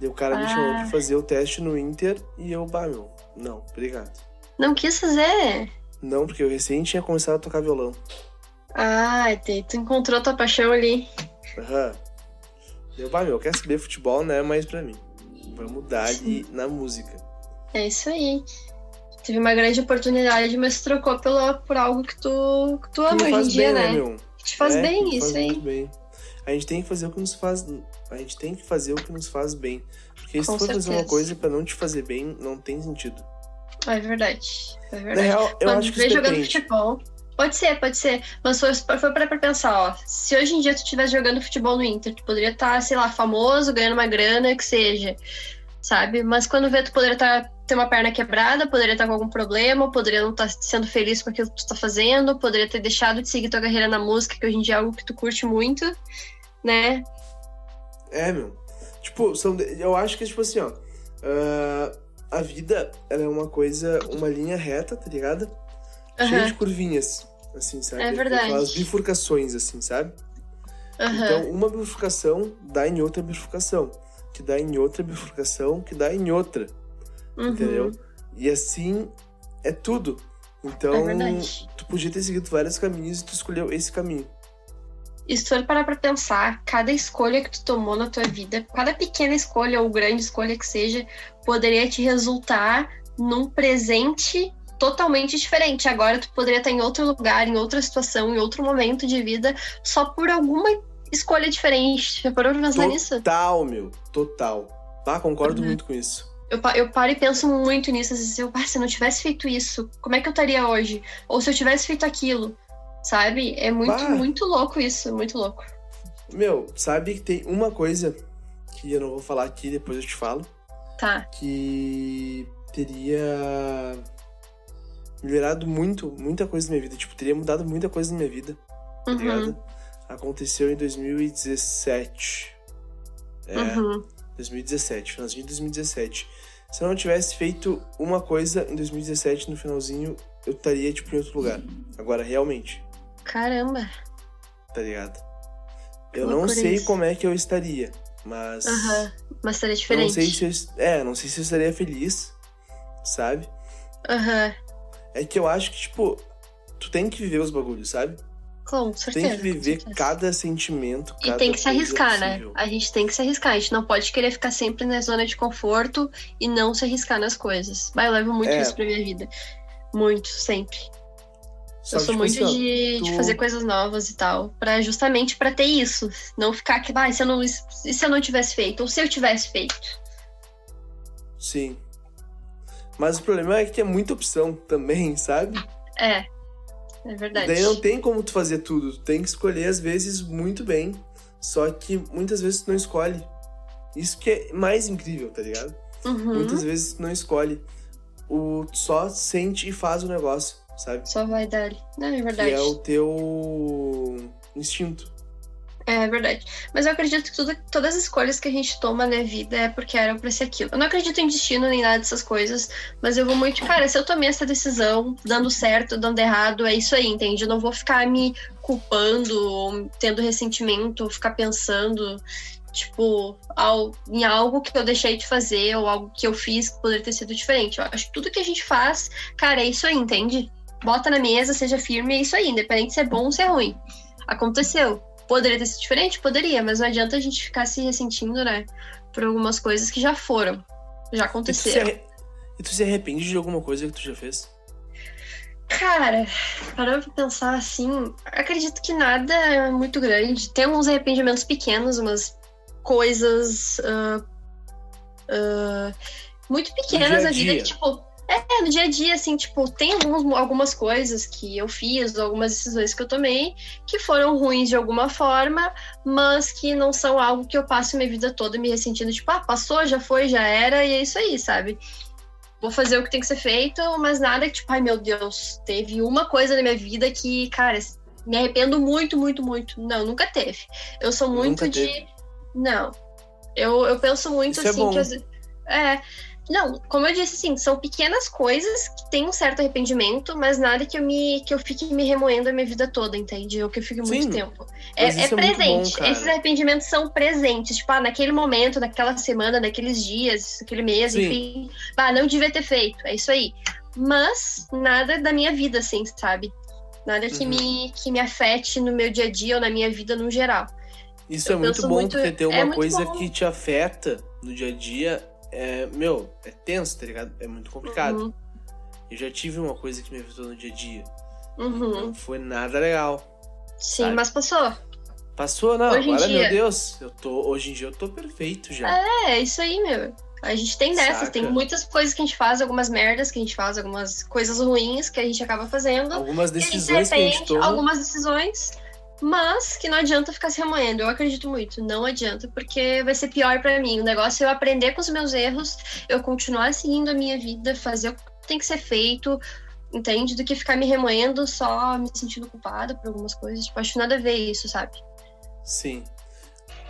E o cara me Ah. chamou pra fazer o teste no Inter e eu, bah, meu, não, obrigado. Não quis fazer? Não, porque eu recém tinha começado a tocar violão. Ah, tu encontrou tua paixão ali. Aham. Eu, bah, meu, quer saber futebol não é mais pra mim. Vamos dar ali na música. É isso aí. Teve uma grande oportunidade, mas trocou pelo, por algo que tu, que tu ama hoje em dia, bem, né? né, meu? Que te faz É, bem que isso faz aí. bem. A gente tem que fazer o que nos faz. A gente tem que fazer o que nos faz bem. Porque se Com for fazer uma coisa pra não te fazer bem, não tem sentido. É verdade. É Na verdade. real, eu Quando acho que jogando depende. futebol. Pode ser, pode ser. Mas foi, foi pra pensar, ó. Se hoje em dia tu estivesse jogando futebol no Inter, tu poderia estar, sei lá, famoso, ganhando uma grana, que seja. Sabe? Mas quando vê, tu poderia estar ter uma perna quebrada, poderia estar com algum problema, poderia não estar sendo feliz com aquilo que tu tá fazendo, poderia ter deixado de seguir tua carreira na música, que hoje em dia é algo que tu curte muito, né? É, meu. Tipo, são eu acho que, tipo assim, ó. ah, a vida, ela é uma coisa, uma linha reta, tá ligado? Cheia Aham, de curvinhas, assim, sabe? É verdade. Aquelas bifurcações, assim, sabe? aham. Então, uma bifurcação dá em outra bifurcação. Que dá em outra bifurcação, que dá em outra. Uhum. Entendeu? E assim é tudo. Então, É tu podia ter seguido vários caminhos e tu escolheu esse caminho. E se tu for parar pra pensar, cada escolha que tu tomou na tua vida, cada pequena escolha ou grande escolha que seja, poderia te resultar num presente totalmente diferente. Agora tu poderia estar em outro lugar, em outra situação, em outro momento de vida, só por alguma escolha diferente. Já parou pra pensar nisso? Total, meu. Total. Tá, concordo Uhum. muito com isso. Eu, eu paro e penso muito nisso. Às vezes eu, ah, se eu não tivesse feito isso, como é que eu estaria hoje? Ou se eu tivesse feito aquilo, sabe? É muito, Bah. muito louco isso, muito louco. Meu, sabe que tem uma coisa que eu não vou falar aqui, depois eu te falo, Tá. que teria melhorado muito, muita coisa na minha vida. Tipo, teria mudado muita coisa na minha vida, tá Uhum. ligado? Aconteceu em 2017. É, Uhum. 2017, finalzinho de 2017. Se eu não tivesse feito uma coisa em 2017, no finalzinho, eu estaria, tipo, em outro lugar. Agora, realmente, Caramba. tá ligado? Eu não sei isso. como é que eu estaria, mas... Aham. Mas seria Não diferente. sei se eu, é, não sei se eu estaria feliz, sabe? Aham. É que eu acho que, tipo, tu tem que viver os bagulhos, sabe? Com certeza. tem que viver cada sentimento, E cada tem que se arriscar, né? possível. A gente tem que se arriscar. A gente não pode querer ficar sempre na zona de conforto e não se arriscar nas coisas. Vai, eu levo muito É. isso pra minha vida. Muito, sempre. Só eu sou tipo muito assim, de, de tu- fazer coisas novas e tal. Pra, justamente pra ter isso. Não ficar que, ah, e se eu não, e se eu não tivesse feito? Ou se eu tivesse feito? Sim. Mas o problema é que tem muita opção também, sabe? É. É verdade. Daí não tem como tu fazer tudo. Tu tem que escolher, às vezes, muito bem. Só que muitas vezes tu não escolhe. Isso que é mais incrível, tá ligado? Uhum. Muitas vezes tu não escolhe. O, tu só sente e faz o negócio, sabe? Só vai dar. Não, é Que verdade. é o teu instinto. É verdade. Mas eu acredito que tudo- todas as escolhas que a gente toma na vida é porque eram pra ser aquilo. Eu não acredito em destino nem nada dessas coisas, mas eu vou muito, cara, se eu tomei essa decisão, dando certo, dando errado, é isso aí, entende? Eu não vou ficar me culpando, ou tendo ressentimento, ou ficar pensando, tipo, ao, em algo que eu deixei de fazer, ou algo que eu fiz que poderia ter sido diferente. Eu acho que tudo que a gente faz, cara, é isso aí, entende? Bota na mesa, seja firme, é isso aí, independente se é bom ou se é ruim. Aconteceu. Poderia ter sido diferente? Poderia, mas não adianta a gente ficar se ressentindo, né? Por algumas coisas que já foram. Já E tu, se aconteceram. e tu se arrepende de alguma coisa que tu já fez? Cara, parando pra pensar assim, acredito que nada é muito grande. Tem uns arrependimentos pequenos, umas coisas ah, ah, muito pequenas na vida que, tipo, é, no dia a dia, assim, tipo, tem algumas, algumas coisas que eu fiz, algumas decisões que eu tomei, que foram ruins de alguma forma, mas que não são algo que eu passo minha vida toda me ressentindo, tipo, ah, passou, já foi, já era, e é isso aí, sabe? Vou fazer o que tem que ser feito, mas nada que, tipo, ai meu Deus, teve uma coisa na minha vida que, cara, me arrependo muito, muito, muito. Não, nunca teve. Eu sou muito de. Não. Eu, eu penso muito Isso é assim é que. É, não, como eu disse, assim, são pequenas coisas que têm um certo arrependimento, mas nada que eu me que eu fique me remoendo a minha vida toda, entende? Ou que eu fique muito Sim, tempo. É, é, é presente. Bom, Esses arrependimentos são presentes. Tipo, ah, naquele momento, naquela semana, naqueles dias, naquele mês, Sim. enfim. Ah, não devia ter feito. É isso aí. Mas nada da minha vida, assim, sabe? Nada que, uhum. me, que me afete no meu dia a dia ou na minha vida no geral. Isso eu é muito bom, muito, porque ter uma é coisa bom. que te afeta no dia a dia é, meu, é tenso, tá ligado? É muito complicado. Uhum. Eu já tive uma coisa que me afetou no dia a dia. Uhum. Não foi nada legal. Sim, sabe? mas passou. Passou, não. Hoje Agora, meu Deus, eu tô, hoje em dia eu tô perfeito já. É, é isso aí, meu. A gente tem dessas, Saca. tem muitas coisas que a gente faz, algumas merdas que a gente faz, algumas coisas ruins que a gente acaba fazendo. Algumas decisões que a gente, que a gente toma. Algumas decisões mas que não adianta ficar se remoendo. Eu acredito muito, não adianta, porque vai ser pior para mim. O negócio é eu aprender com os meus erros, eu continuar seguindo a minha vida, fazer o que tem que ser feito, entende? Do que ficar me remoendo só me sentindo culpada por algumas coisas. Tipo, acho nada a ver isso, sabe? Sim.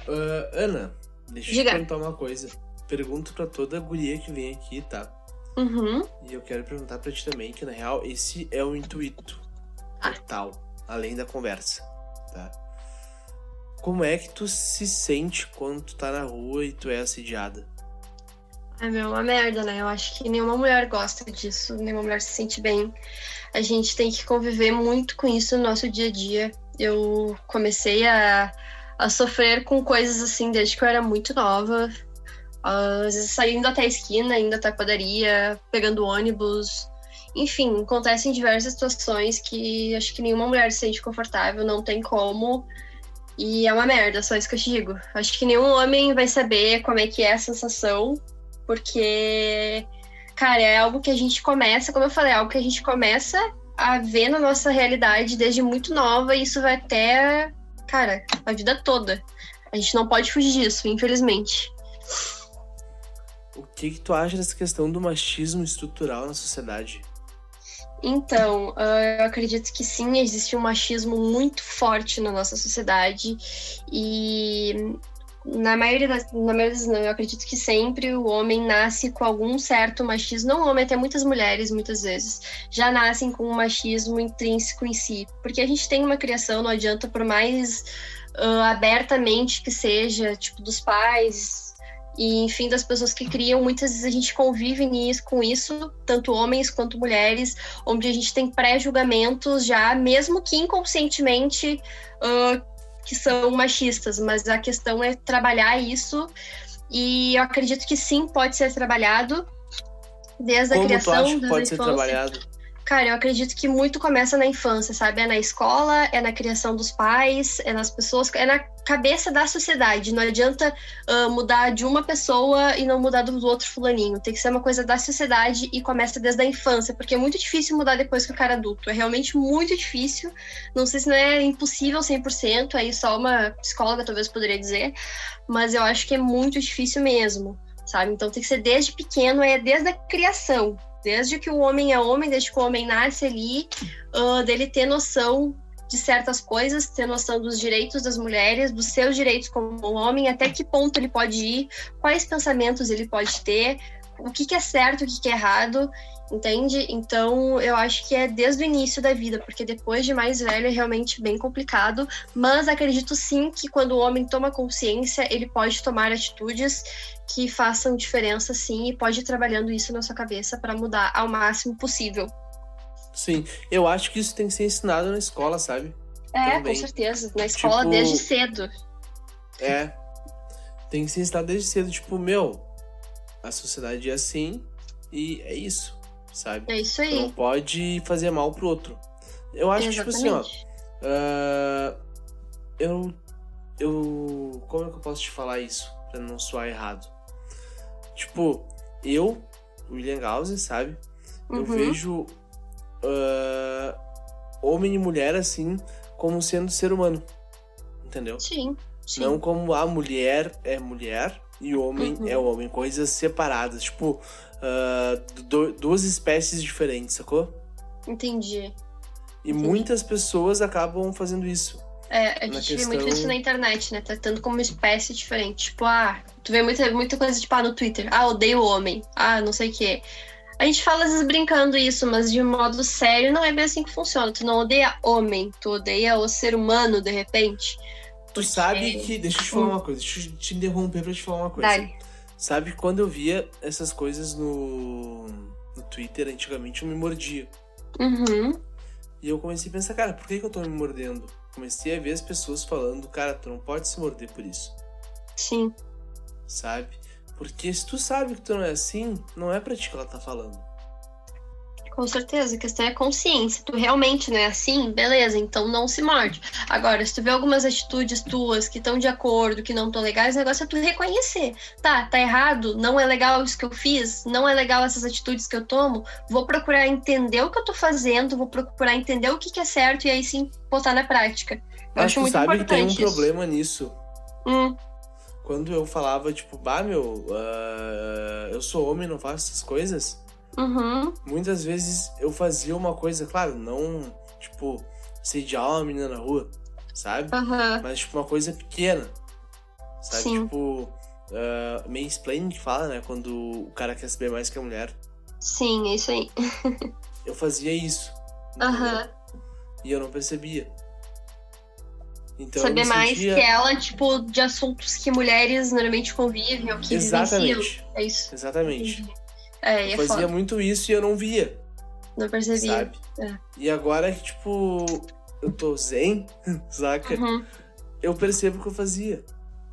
Uh, Ana, deixa eu te perguntar uma coisa. Pergunto para toda guria que vem aqui, tá? Uhum. E eu quero perguntar para ti também, que na real esse é o intuito ah. total, além da conversa tá? Como é que tu se sente quando tu tá na rua e tu é assediada? É meu, uma merda, né? Eu acho que nenhuma mulher gosta disso, nenhuma mulher se sente bem. A gente tem que conviver muito com isso no nosso dia a dia. Eu comecei a, a sofrer com coisas assim desde que eu era muito nova. Às vezes saindo até a esquina, indo até a padaria, pegando ônibus, enfim, acontecem diversas situações que acho que nenhuma mulher se sente confortável, não tem como. E é uma merda, só isso que eu te digo. Acho que nenhum homem vai saber como é que é a sensação, porque, cara, é algo que a gente começa, como eu falei, é algo que a gente começa a ver na nossa realidade desde muito nova, e isso vai até, cara, a vida toda. A gente não pode fugir disso, infelizmente. O que, que tu acha dessa questão do machismo estrutural na sociedade? Então, ah, eu acredito que sim, existe um machismo muito forte na nossa sociedade e na maioria das, na maioria das não, eu acredito que sempre o homem nasce com algum certo machismo, não o homem, até muitas mulheres, muitas vezes, já nascem com um machismo intrínseco em si, porque a gente tem uma criação, não adianta por mais uh, abertamente que seja, tipo, dos pais, e enfim das pessoas que criam muitas vezes a gente convive nisso, com isso tanto homens quanto mulheres onde a gente tem pré-julgamentos já mesmo que inconscientemente uh, que são machistas mas a questão é trabalhar isso. E eu acredito que sim pode ser trabalhado desde Como a criação tu acha que pode ser trabalhado Cara, eu acredito que muito começa na infância, sabe? É na escola, é na criação dos pais, é nas pessoas, é na cabeça da sociedade. Não adianta uh, mudar de uma pessoa e não mudar do outro fulaninho. Tem que ser uma coisa da sociedade e começa desde a infância, porque é muito difícil mudar depois que o cara é adulto. É realmente muito difícil. Não sei se não é impossível 100%, aí só uma psicóloga talvez poderia dizer, mas eu acho que é muito difícil mesmo, sabe? Então tem que ser desde pequeno, é desde a criação Desde que o homem é homem, desde que o homem nasce ali, uh, dele ter noção de certas coisas, ter noção dos direitos das mulheres, dos seus direitos como homem, até que ponto ele pode ir, quais pensamentos ele pode ter, o que, que é certo, o que, que é errado, entende? Então eu acho que é desde o início da vida, porque depois de mais velho é realmente bem complicado, mas acredito sim que quando o homem toma consciência, ele pode tomar atitudes que façam diferença sim e pode ir trabalhando isso na sua cabeça para mudar ao máximo possível. Sim, eu acho que isso tem que ser ensinado na escola, sabe? É, Também. com certeza. Na escola tipo, desde cedo. É. Tem que ser ensinado desde cedo, tipo, meu, a sociedade é assim e é isso, sabe? É isso aí. Não pode fazer mal pro outro. Eu acho Exatamente. que, tipo assim, ó. Uh, eu. Eu. Como é que eu posso te falar isso? Pra não soar errado. Tipo, eu, William Gause, sabe? Eu Uhum. vejo ah, homem e mulher assim como sendo ser humano. Entendeu? Sim, sim. Não como a mulher é mulher e o homem Uhum. é homem. Coisas separadas. Tipo, ah, du- duas espécies diferentes, sacou? Entendi. E Entendi. muitas pessoas acabam fazendo isso. É, a gente vê muito questão- isso na internet, né? Tratando como uma espécie diferente. Tipo, ah, tu vê muita, muita coisa, tipo, ah, no Twitter. Ah, odeio o homem. Ah, não sei o quê. A gente fala às vezes brincando isso, mas de modo sério não é bem assim que funciona. Tu não odeia homem, tu odeia o ser humano, de repente. Tu sabe que. Deixa eu te falar uma coisa, deixa eu te interromper pra te falar uma coisa. Dale. Sabe, quando eu via essas coisas no, no Twitter, antigamente eu me mordia. Uhum. E eu comecei a pensar, cara, por que, que eu tô me mordendo? Comecei a ver as pessoas falando, cara, tu não pode se morder por isso, Sim. sabe? Porque se tu sabe que tu não é assim, não é pra ti que ela tá falando. Com certeza, a questão é consciência. Tu realmente não é assim, beleza, então não se morde. Agora, se tu vê algumas atitudes tuas que estão de acordo, que não estão legais, o negócio é tu reconhecer. Tá, tá errado, não é legal isso que eu fiz, não é legal essas atitudes que eu tomo. Vou procurar entender o que eu tô fazendo, vou procurar entender o que, que é certo e aí sim botar na prática. Eu Mas acho tu muito sabe que importante tem um isso. problema nisso. Hum, Quando eu falava, tipo, bah, meu, ah, eu sou homem, não faço essas coisas. Uhum, Muitas vezes eu fazia uma coisa, claro, não, tipo, sediar uma menina na rua, sabe? aham, Mas, tipo, uma coisa pequena. Sabe? Sim. Tipo, uh, mansplaining que fala, né? Quando o cara quer saber mais que a mulher. sim, é isso aí. Eu fazia isso. Aham. E eu não percebia. Então, Saber mais sentia- que ela, tipo, de assuntos que mulheres normalmente convivem ou que vivenciam. Exatamente. É isso. Exatamente. Entendi. É, e Eu é fazia foda. muito isso e eu não via, Não percebi. sabe? É. E agora que, tipo, eu tô zen, saca? Uhum. Eu percebo que eu fazia.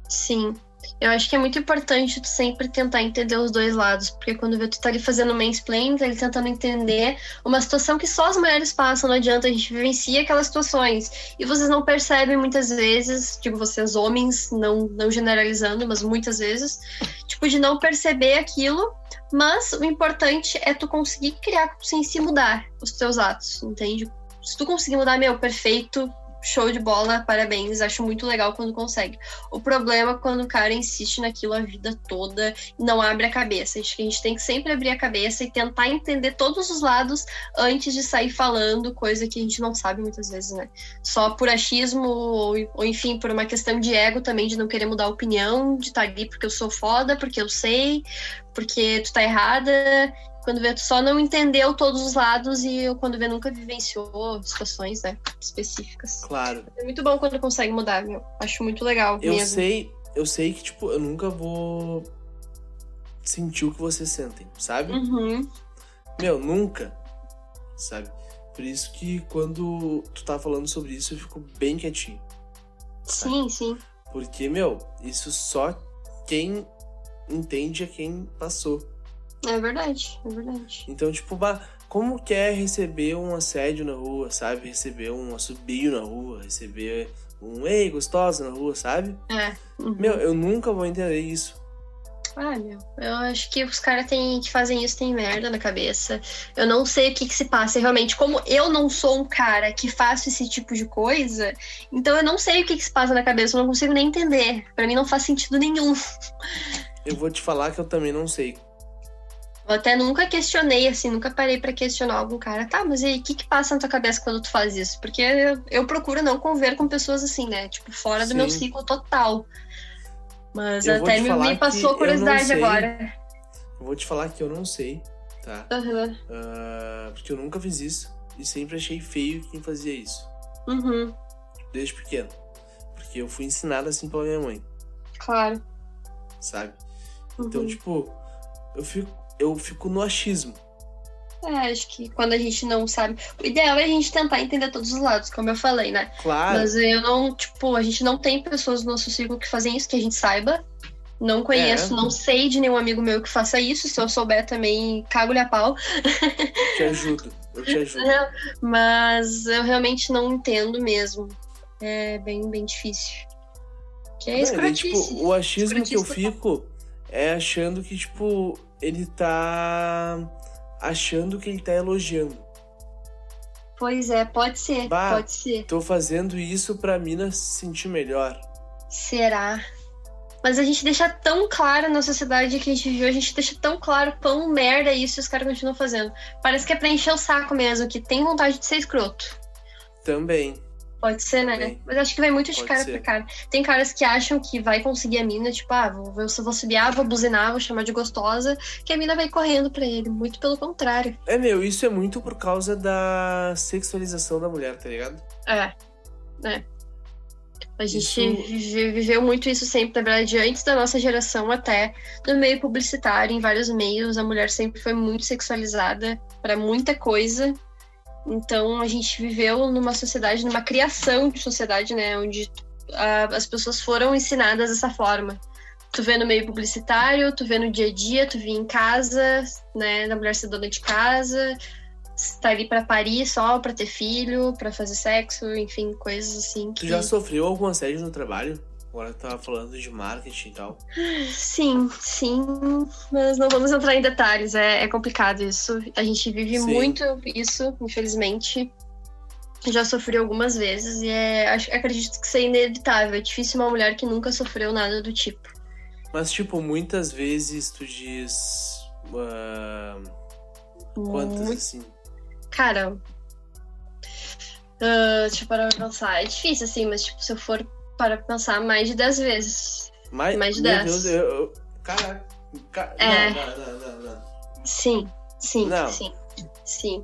Sim. Eu acho que é muito importante tu sempre tentar entender os dois lados, porque quando vê tu tá ali fazendo mansplaining, tá ali tentando entender uma situação que só as mulheres passam, não adianta, a gente vivencia aquelas situações. E vocês não percebem muitas vezes, digo vocês homens, não, não generalizando, mas muitas vezes, tipo, de não perceber aquilo, mas o importante é tu conseguir criar consciência e mudar os teus atos, entende? Se tu conseguir mudar, meu, perfeito, show de bola, parabéns, acho muito legal quando consegue. O problema é quando o cara insiste naquilo a vida toda e não abre a cabeça. Acho que a gente tem que sempre abrir a cabeça e tentar entender todos os lados antes de sair falando, coisa que a gente não sabe muitas vezes, né? Só por achismo ou, ou enfim, por uma questão de ego também, de não querer mudar a opinião, de estar ali porque eu sou foda, porque eu sei, porque tu tá errada. Quando vê, tu só não entendeu todos os lados e eu, quando vê, nunca vivenciou situações, né, específicas. Claro. É muito bom quando consegue mudar, meu. Acho muito legal Eu mesmo. sei, eu sei que, tipo, eu nunca vou sentir o que vocês sentem, sabe? Uhum. Meu, nunca. Sabe? Por isso que quando tu tá falando sobre isso, eu fico bem quietinho. Sim, sim. Porque, meu, isso só quem entende é quem passou. É verdade, é verdade. Então, tipo, como que é receber um assédio na rua, sabe? Receber um assobio na rua, receber um ei, gostosa na rua, sabe? É. uhum. Meu, eu nunca vou entender isso. Ah, meu. Eu acho que os caras que fazem isso têm merda na cabeça. Eu não sei o que, que se passa. Realmente, como eu não sou um cara que faço esse tipo de coisa, então eu não sei o que, que se passa na cabeça. Eu não consigo nem entender. Pra mim não faz sentido nenhum. Eu vou te falar que eu também não sei. Eu até nunca questionei, assim, nunca parei pra questionar algum cara. Tá, mas e aí, o que que passa na tua cabeça quando tu faz isso? Porque eu, eu procuro não conviver com pessoas assim, né? Tipo, fora do meu Sim. ciclo total. Mas Eu até me, me passou curiosidade agora. Eu vou te falar que eu não sei, tá? Aham. Ah, porque eu nunca fiz isso e sempre achei feio quem fazia isso, Uhum. desde pequeno. Porque eu fui ensinado assim pela minha mãe, Claro. sabe? Uhum. Então, tipo, eu fico, eu fico no achismo. É, acho que quando a gente não sabe. O ideal é a gente tentar entender todos os lados, como eu falei, né? Claro, Mas eu não, tipo, a gente não tem pessoas no nosso ciclo que fazem isso, que a gente saiba. Não conheço, É. não sei de nenhum amigo meu que faça isso. Se eu souber também, cago-lhe a pau. te ajudo. Eu te ajudo. Mas eu realmente não entendo mesmo. É bem, bem difícil. Que é Não, escrotice. tipo, o achismo que eu fico é achando que, tipo, ele tá achando que ele tá elogiando. Pois é, pode ser, Bah, pode ser. Tô fazendo isso pra mina se sentir melhor. Será? Mas a gente deixa tão claro na sociedade que a gente viu, a gente deixa tão claro quão merda é isso e os caras continuam fazendo. Parece que é pra encher o saco mesmo, que tem vontade de ser escroto. Também. Pode ser, né? Também. Mas acho que vai muito de Pode cara ser. pra cara. Tem caras que acham que vai conseguir a mina, tipo, ah, vou, vou, vou subiar, vou buzinar, vou chamar de gostosa, que a mina vai correndo pra ele. Muito pelo contrário. É, meu, isso é muito por causa da sexualização da mulher, tá ligado? É. É. A gente Isso- vive- viveu muito isso sempre, na verdade, antes da nossa geração até no meio publicitário, em vários meios, a mulher sempre foi muito sexualizada pra muita coisa. Então a gente viveu numa sociedade, numa criação de sociedade, né, onde ah, as pessoas foram ensinadas dessa forma. Tu vê no meio publicitário, tu vê no dia a dia, tu vê em casa, né, da mulher ser dona de casa, tá ali pra parir só, pra ter filho, pra fazer sexo, enfim, coisas assim que Tu já sofreu algum assédio no trabalho? Agora tava falando de marketing e tal. Sim, sim, mas não vamos entrar em detalhes, é, é complicado isso. A gente vive Sim. muito isso, infelizmente. Já sofri algumas vezes e é, acho, acredito que isso é inevitável. É difícil uma mulher que nunca sofreu nada do tipo. Mas, tipo, muitas vezes tu diz. ah, quantas Muito- assim? Cara, ah, deixa eu parar pra pensar. É difícil, assim, mas tipo, se eu for para pensar mais de 10 vezes. Mais, Mais de meu 10. Deus, eu. eu caraca. É. Não, não, não, não. Sim, sim, Não. sim, sim.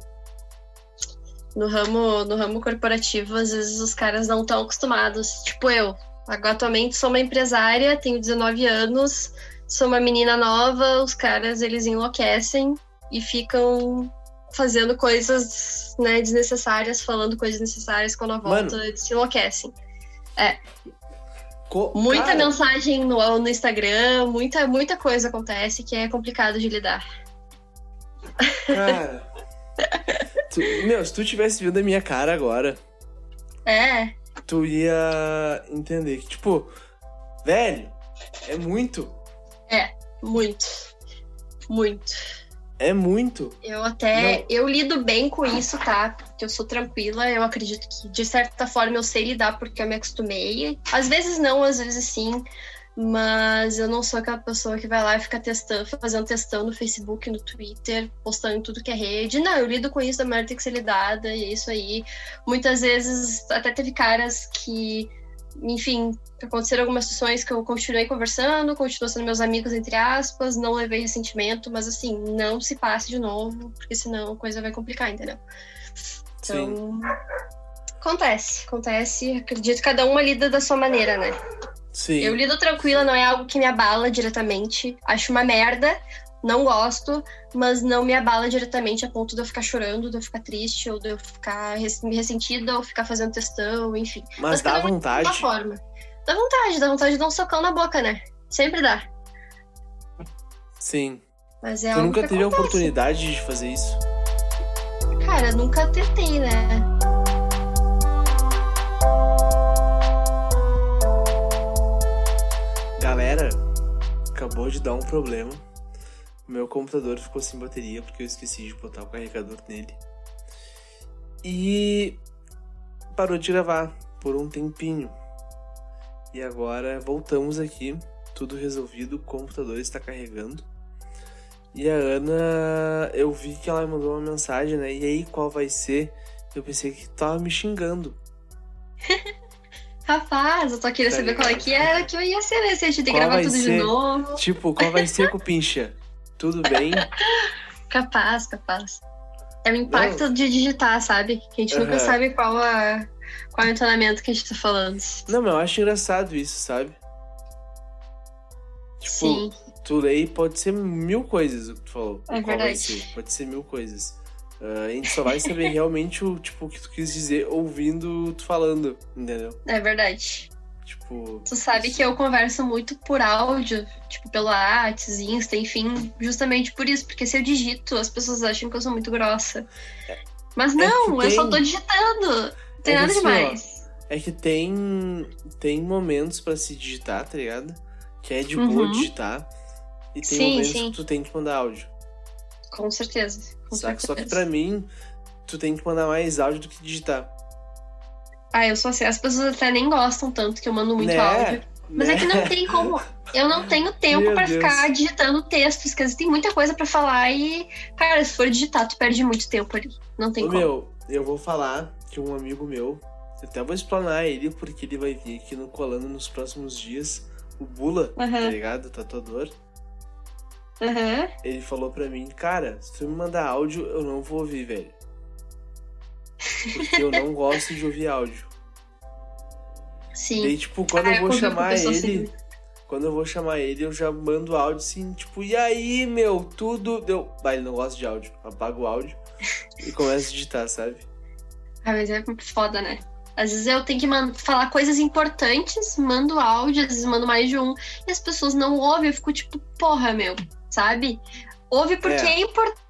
No ramo, no ramo corporativo, às vezes os caras não estão acostumados. Tipo eu, agora atualmente sou uma empresária, tenho 19 anos, sou uma menina nova, os caras eles enlouquecem e ficam fazendo coisas né, desnecessárias, falando coisas necessárias quando a volta Mano. eles se enlouquecem. Co- Muita cara, mensagem no, no Instagram, muita, muita coisa acontece que é complicado de lidar. Cara. tu- meu, se tu tivesse vendo a minha cara agora, É, tu ia entender que, tipo, velho, é muito. Muito. Muito. É muito. Eu até. Eu lido bem com isso, tá? Porque eu sou tranquila. Eu acredito que, de certa forma, eu sei lidar porque eu me acostumei. Às vezes não, às vezes sim. Mas eu não sou aquela pessoa que vai lá e fica testando, fazendo testão no Facebook, no Twitter, postando em tudo que é rede. Não, eu lido com isso, a mulher tem que ser lidada, e é isso aí. Muitas vezes até teve caras que, enfim, aconteceram algumas situações que eu continuei conversando, continuam sendo meus amigos, entre aspas, não levei ressentimento, mas assim, não se passe de novo, porque senão a coisa vai complicar, entendeu? Sim. Então. Acontece, acontece. Acredito que cada uma lida da sua maneira, né? Sim. Eu lido tranquila, não é algo que me abala diretamente. Acho uma merda, não gosto, mas não me abala diretamente a ponto de eu ficar chorando, de eu ficar triste, ou de eu ficar me ressentida, ou ficar fazendo testão, enfim. Mas dá um de vontade. forma. Dá vontade, dá vontade de dar um socão na boca, né? Sempre dá. Sim. Mas é Tu nunca teve a oportunidade de fazer isso? Cara, nunca tentei, né? Galera, acabou de dar um problema. Meu computador ficou sem bateria porque eu esqueci de botar o carregador nele. E parou de gravar por um tempinho. E agora voltamos aqui, tudo resolvido, o computador está carregando. E a Ana, eu vi que ela mandou uma mensagem, né? E aí, qual vai ser? Eu pensei que tava me xingando. Rapaz, eu só queria Tá saber qual é ligado? que era que eu ia ser, né? Se a gente tem que gravar tudo de ser? novo. Tipo, qual vai ser, Cupincha? Tudo bem? Capaz, capaz. É o impacto de digitar, sabe? Que a gente nunca Aham. sabe qual, a, qual é o entonamento que a gente tá falando. Não, mas eu acho engraçado isso, sabe? Tipo, Sim, tu lê e pode ser mil coisas o que tu falou. É verdade. ser? Pode ser mil coisas. Ah, a gente só vai saber realmente o, tipo, o que tu quis dizer ouvindo tu falando, entendeu? é verdade. Tipo. Tu sabe que eu converso muito por áudio, tipo, pelo Whats, Insta, enfim, justamente por isso, porque se eu digito, as pessoas acham que eu sou muito grossa. Mas não, que eu só tem- tô digitando. Não tem É nada assim, ó, demais. É que tem tem momentos pra se digitar, tá ligado? Que é de boa Uhum. digitar. E tem Sim, momentos sim. que tu tem que mandar áudio. Com certeza. Com Saca? Só que certeza. pra mim, tu tem que mandar mais áudio do que digitar. Ah, eu sou assim. As pessoas até nem gostam tanto que eu mando muito né? áudio. Mas né? é que não tem como. Eu não tenho tempo Deus. ficar digitando textos, dizer, tem muita coisa pra falar e, cara, se for digitar, tu perde muito tempo ali. Não tem Ô, como. meu, eu vou falar que um amigo meu, eu até vou explanar ele, porque ele vai vir aqui no Colando nos próximos dias. O Bula, tá Aham, ligado? O tatuador. aham. Ele falou pra mim, cara, se tu me mandar áudio, eu não vou ouvir, velho. Porque eu não gosto de ouvir áudio. Sim. Daí, tipo, quando Ah, eu vou com chamar ele. assim. Quando eu vou chamar ele, eu já mando áudio assim, tipo, e aí, meu, tudo. Deu. Bah, ele não gosta de áudio. Apaga o áudio e começa a digitar, sabe? Ah, mas é foda, né? Às vezes eu tenho que falar coisas importantes, mando áudio, às vezes mando mais de um, e as pessoas não ouvem, eu fico tipo, porra, meu, sabe? Ouve porque É. é, importante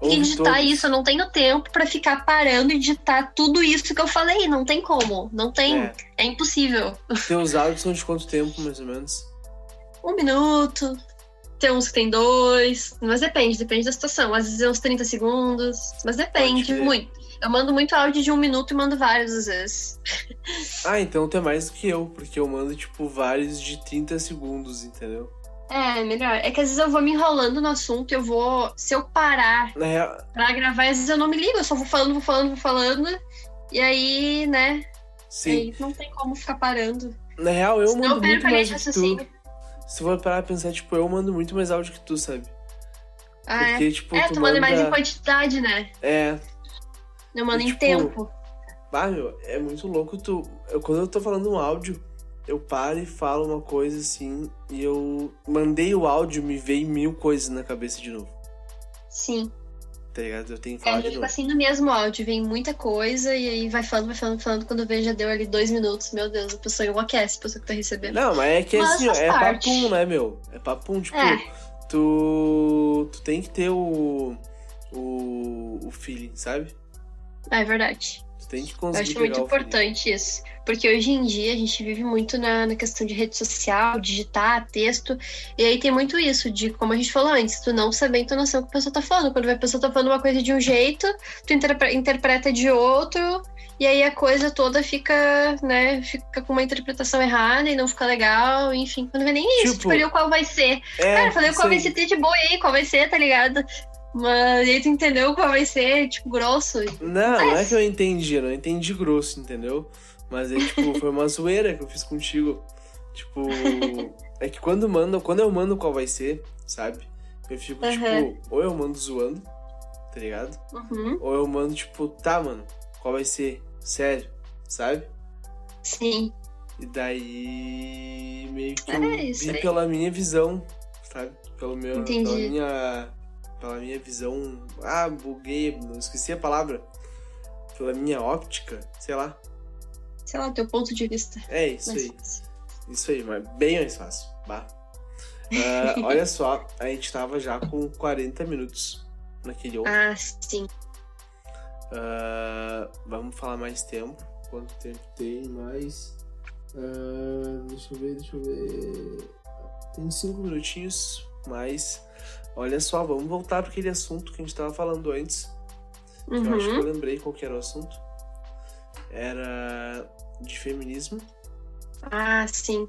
Ouve digitar todos. isso, eu não tenho tempo pra ficar parando e digitar tudo isso que eu falei, não tem como, não tem, É. é, impossível. Teus áudios são de quanto tempo, mais ou menos? Um minuto, tem uns que tem dois, mas depende, depende da situação. Às vezes é uns 30 segundos, mas depende muito. Eu mando muito áudio de um minuto e mando vários às vezes. Ah, então tu é mais do que eu, porque eu mando, tipo, vários de 30 segundos, entendeu? É, melhor. É que às vezes eu vou me enrolando no assunto, eu vou. Se eu parar real, pra gravar, às vezes eu não me ligo, eu só vou falando, vou falando, vou falando. E aí, né? sim. Aí não tem como ficar parando. Na real, eu Senão mando eu muito mais do que tu. Se for parar pra pensar, tipo, eu mando muito mais áudio que tu, sabe? Ah, é. Porque, tipo, É, tu tu manda mais em quantidade, né? É, Eu mando E, em tipo, tempo. Ah, meu, é muito louco tu. Eu, quando eu tô falando um áudio, eu paro e falo uma coisa assim, e eu mandei o áudio, me veio mil coisas na cabeça de novo. Sim. Tá ligado? Eu tenho que É, falar eu de fico novo. assim no mesmo áudio, vem muita coisa e aí vai falando, vai falando, falando. Quando eu vejo, já deu ali dois minutos. Meu Deus, a pessoa enlouquece, a pessoa que tá recebendo. Não, mas é que Mas assim, ó, é parte. papum, né, meu? É papum, tipo, É. tu. Tu tem que ter o. O, o feeling, sabe? É verdade. Que Eu conseguir acho muito importante isso. Porque hoje em dia a gente vive muito na, na questão de rede social, digitar, texto. E aí tem muito isso, de como a gente falou antes, tu não saber a entonação que a pessoa tá falando. Quando a pessoa tá falando uma coisa de um jeito, tu interpre- interpreta de outro. E aí a coisa toda fica, né, fica com uma interpretação errada e não fica legal. Enfim, quando vê nem isso, Tipo, o qual vai ser. É, Cara, falei qual vai ser tá de boa aí, qual vai ser, tá ligado? Mas e aí tu entendeu qual vai ser, tipo, grosso. Não, não é que eu entendi, não entendi grosso, entendeu? Mas aí, tipo, foi uma zoeira que eu fiz contigo. Tipo, é que quando manda, quando eu mando qual vai ser, sabe? Eu fico, Aham. tipo, ou eu mando zoando, tá ligado? Uhum, Ou eu mando, tipo, tá, mano, qual vai ser? Sério, sabe? sim. E daí meio que É, eu vi pela minha visão, sabe? Pelo meu, Entendi. pela minha, pela minha visão. Ah, buguei, esqueci a palavra. Pela minha óptica, sei lá. Sei lá, teu ponto de vista. É isso aí, isso aí, mas bem mais fácil. Bah. Ah, olha só, a gente tava já com 40 minutos naquele outro. Ah, sim. Ah, vamos falar mais tempo. Quanto tempo tem mais? Ah, deixa eu ver, deixa eu ver. Tem cinco minutinhos, mas olha só, vamos voltar para aquele assunto que a gente tava falando antes. que Eu acho que eu Uhum. lembrei qual que era o assunto. Era de feminismo. Ah, sim.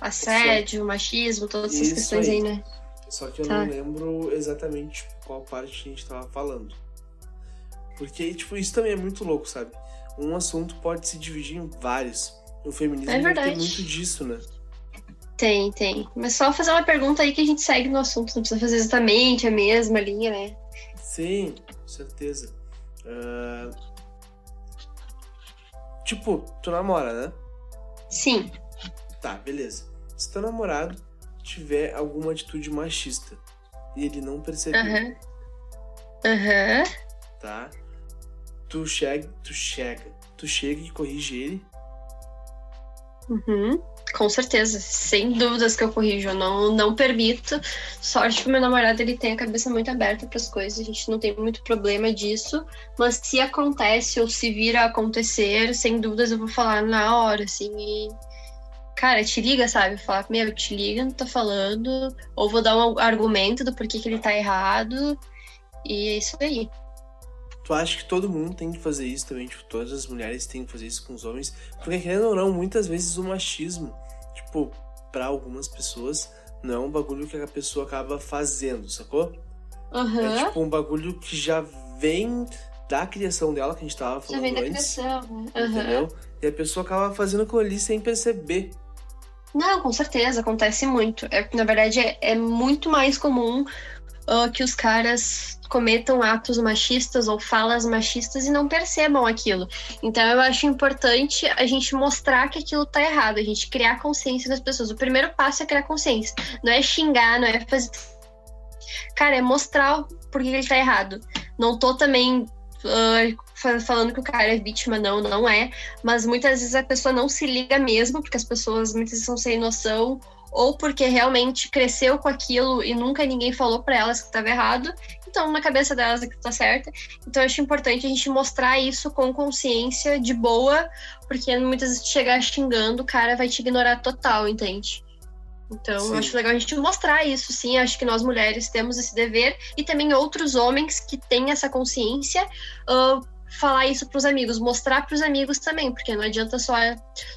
Assédio, machismo, todas essas Isso questões aí. aí, né? Só que eu Tá. não lembro exatamente tipo, qual parte a gente tava falando. Porque, tipo, isso também é muito louco, sabe? Um assunto pode se dividir em vários. O feminismo É verdade. muito disso, né? Tem, tem. Mas só fazer uma pergunta aí que a gente segue no assunto. Não precisa fazer exatamente a mesma linha, né? Sim, com certeza. Ah, Tipo, tu namora, né? Sim. Tá, beleza. Se teu namorado tiver alguma atitude machista e ele não percebeu, Aham. Aham. tá? Tu chega, tu chega, tu chega e corrige ele. Uhum. Com certeza. Sem dúvidas que eu corrijo. Eu não, não permito. Sorte que o meu namorado ele tem a cabeça muito aberta para as coisas. A gente não tem muito problema disso. Mas se acontece ou se vir a acontecer, sem dúvidas eu vou falar na hora, assim. E... cara, te liga, sabe? Falar, meu, te liga, não tá falando. Ou vou dar um argumento do porquê que ele tá errado. E é isso aí. Tu acha que todo mundo tem que fazer isso também? Tipo, todas as mulheres têm que fazer isso com os homens? Porque, querendo ou não, muitas vezes o machismo, tipo, para algumas pessoas, não é um bagulho que a pessoa acaba fazendo, sacou? Uhum. É tipo um bagulho que já vem da criação dela, que a gente tava falando já vem da antes. criação. Uhum. Entendeu? E a pessoa acaba fazendo aquilo ali sem perceber. Não, com certeza, acontece muito. É, na verdade, é, é muito mais comum uh, que os caras cometam atos machistas ou falas machistas e não percebam aquilo. Então eu acho importante a gente mostrar que aquilo tá errado, a gente criar consciência das pessoas. O primeiro passo é criar consciência. Não é xingar, não é fazer. Cara, é mostrar por que ele tá errado. Não tô também uh, falando que o cara é vítima, não, não é. Mas muitas vezes a pessoa não se liga mesmo, porque as pessoas muitas vezes são sem noção, ou porque realmente cresceu com aquilo e nunca ninguém falou para elas que estava errado. Então, na cabeça delas aquilo tá certa. Então, eu acho importante a gente mostrar isso com consciência, de boa, porque muitas vezes chegar xingando, o cara vai te ignorar total, entende? Então, sim. acho legal a gente mostrar isso, sim. Acho que nós mulheres temos esse dever e também outros homens que têm essa consciência. Uh, falar isso para os amigos, mostrar para os amigos também, porque não adianta só,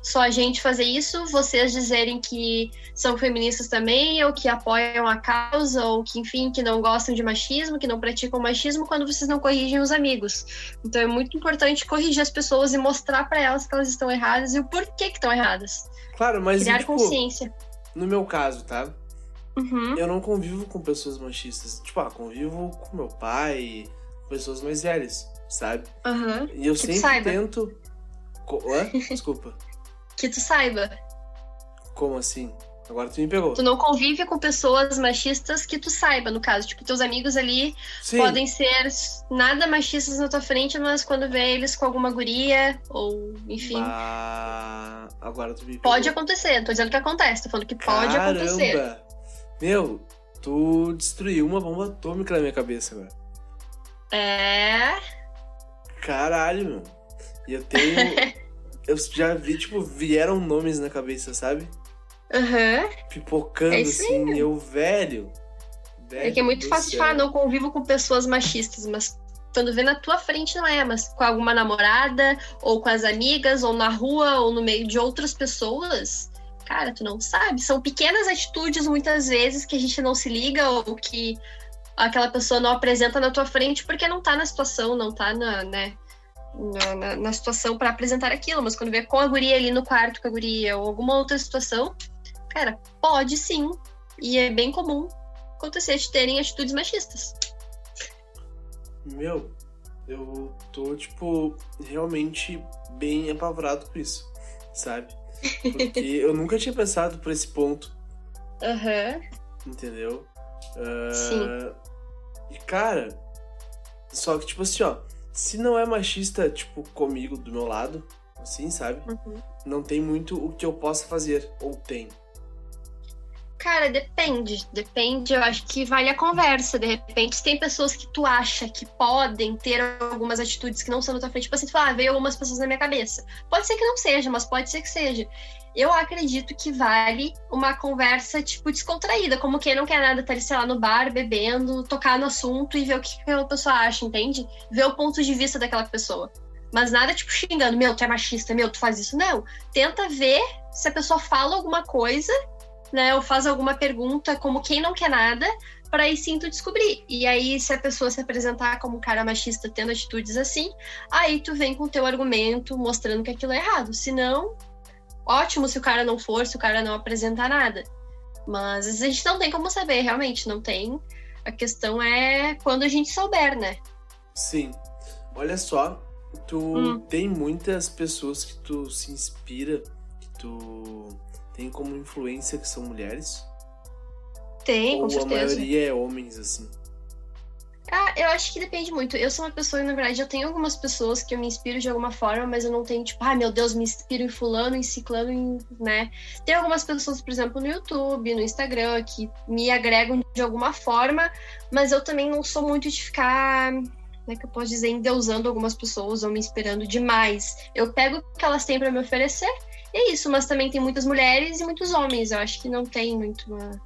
só a gente fazer isso, vocês dizerem que são feministas também, ou que apoiam a causa, ou que, enfim, que não gostam de machismo, que não praticam machismo, quando vocês não corrigem os amigos. Então é muito importante corrigir as pessoas e mostrar para elas que elas estão erradas e o porquê que estão erradas. Claro, mas criar tipo, consciência. No meu caso, tá? Uhum. Eu não convivo com pessoas machistas. Tipo, ah, convivo com meu pai, pessoas mais velhas sabe? Uhum. E eu que sempre tento. Hã? Desculpa. que tu saiba. Como assim? Agora tu me pegou. Tu não convive com pessoas machistas que tu saiba, no caso. Tipo, teus amigos ali Sim. podem ser nada machistas na tua frente, mas quando vê eles com alguma guria, ou enfim. Ah, agora tu me pegou. Pode acontecer, tô dizendo que acontece, tô falando que pode Caramba. acontecer. Meu, tu destruiu uma bomba atômica na minha cabeça agora. É. Caralho, meu. E eu tenho. eu já vi, tipo, vieram nomes na cabeça, sabe? Aham. Uhum. Pipocando é assim, eu, velho. velho. É que é muito fácil de falar, não convivo com pessoas machistas, mas quando vê na tua frente não é, mas com alguma namorada, ou com as amigas, ou na rua, ou no meio de outras pessoas, cara, tu não sabe. São pequenas atitudes, muitas vezes, que a gente não se liga, ou que aquela pessoa não apresenta na tua frente porque não tá na situação, não tá na, né, na, na, na situação para apresentar aquilo, mas quando vê com a guria ali no quarto com a guria ou alguma outra situação, cara, pode sim, e é bem comum acontecer de terem atitudes machistas. Meu, eu tô, tipo, realmente bem apavorado com isso, sabe? Porque eu nunca tinha pensado por esse ponto. Aham. Uhum. Entendeu? Uh, Sim. E, cara, só que, tipo assim, ó, se não é machista, tipo, comigo, do meu lado, assim, sabe? Uhum. Não tem muito o que eu possa fazer, ou tem. Cara, depende. Depende, eu acho que vale a conversa. De repente, tem pessoas que tu acha que podem ter algumas atitudes que não são da tua frente, tipo assim, tu fala, ah, veio algumas pessoas na minha cabeça. Pode ser que não seja, mas pode ser que seja eu acredito que vale uma conversa, tipo, descontraída, como quem não quer nada, tá ali, sei lá, no bar, bebendo, tocar no assunto e ver o que aquela pessoa acha, entende? Ver o ponto de vista daquela pessoa. Mas nada, tipo, xingando, meu, tu é machista, meu, tu faz isso. Não. Tenta ver se a pessoa fala alguma coisa, né, ou faz alguma pergunta, como quem não quer nada, para aí sim tu descobrir. E aí, se a pessoa se apresentar como um cara machista tendo atitudes assim, aí tu vem com o teu argumento mostrando que aquilo é errado. Se não, ótimo se o cara não for, se o cara não apresentar nada. Mas a gente não tem como saber, realmente, não tem. A questão é quando a gente souber, né? Sim. Olha só, tu Hum. tem muitas pessoas que tu se inspira, que tu tem como influência que são mulheres? Tem, com Ou a certeza. maioria é homens, assim? Ah, eu acho que depende muito. Eu sou uma pessoa, na verdade, eu tenho algumas pessoas que eu me inspiro de alguma forma, mas eu não tenho, tipo, ai meu Deus, me inspiro em fulano, em ciclano, em, né? Tem algumas pessoas, por exemplo, no YouTube, no Instagram, que me agregam de alguma forma, mas eu também não sou muito de ficar, como é que eu posso dizer, endeusando algumas pessoas ou me inspirando demais. Eu pego o que elas têm para me oferecer E é isso, mas também tem muitas mulheres e muitos homens. Eu acho que não tem muito uma,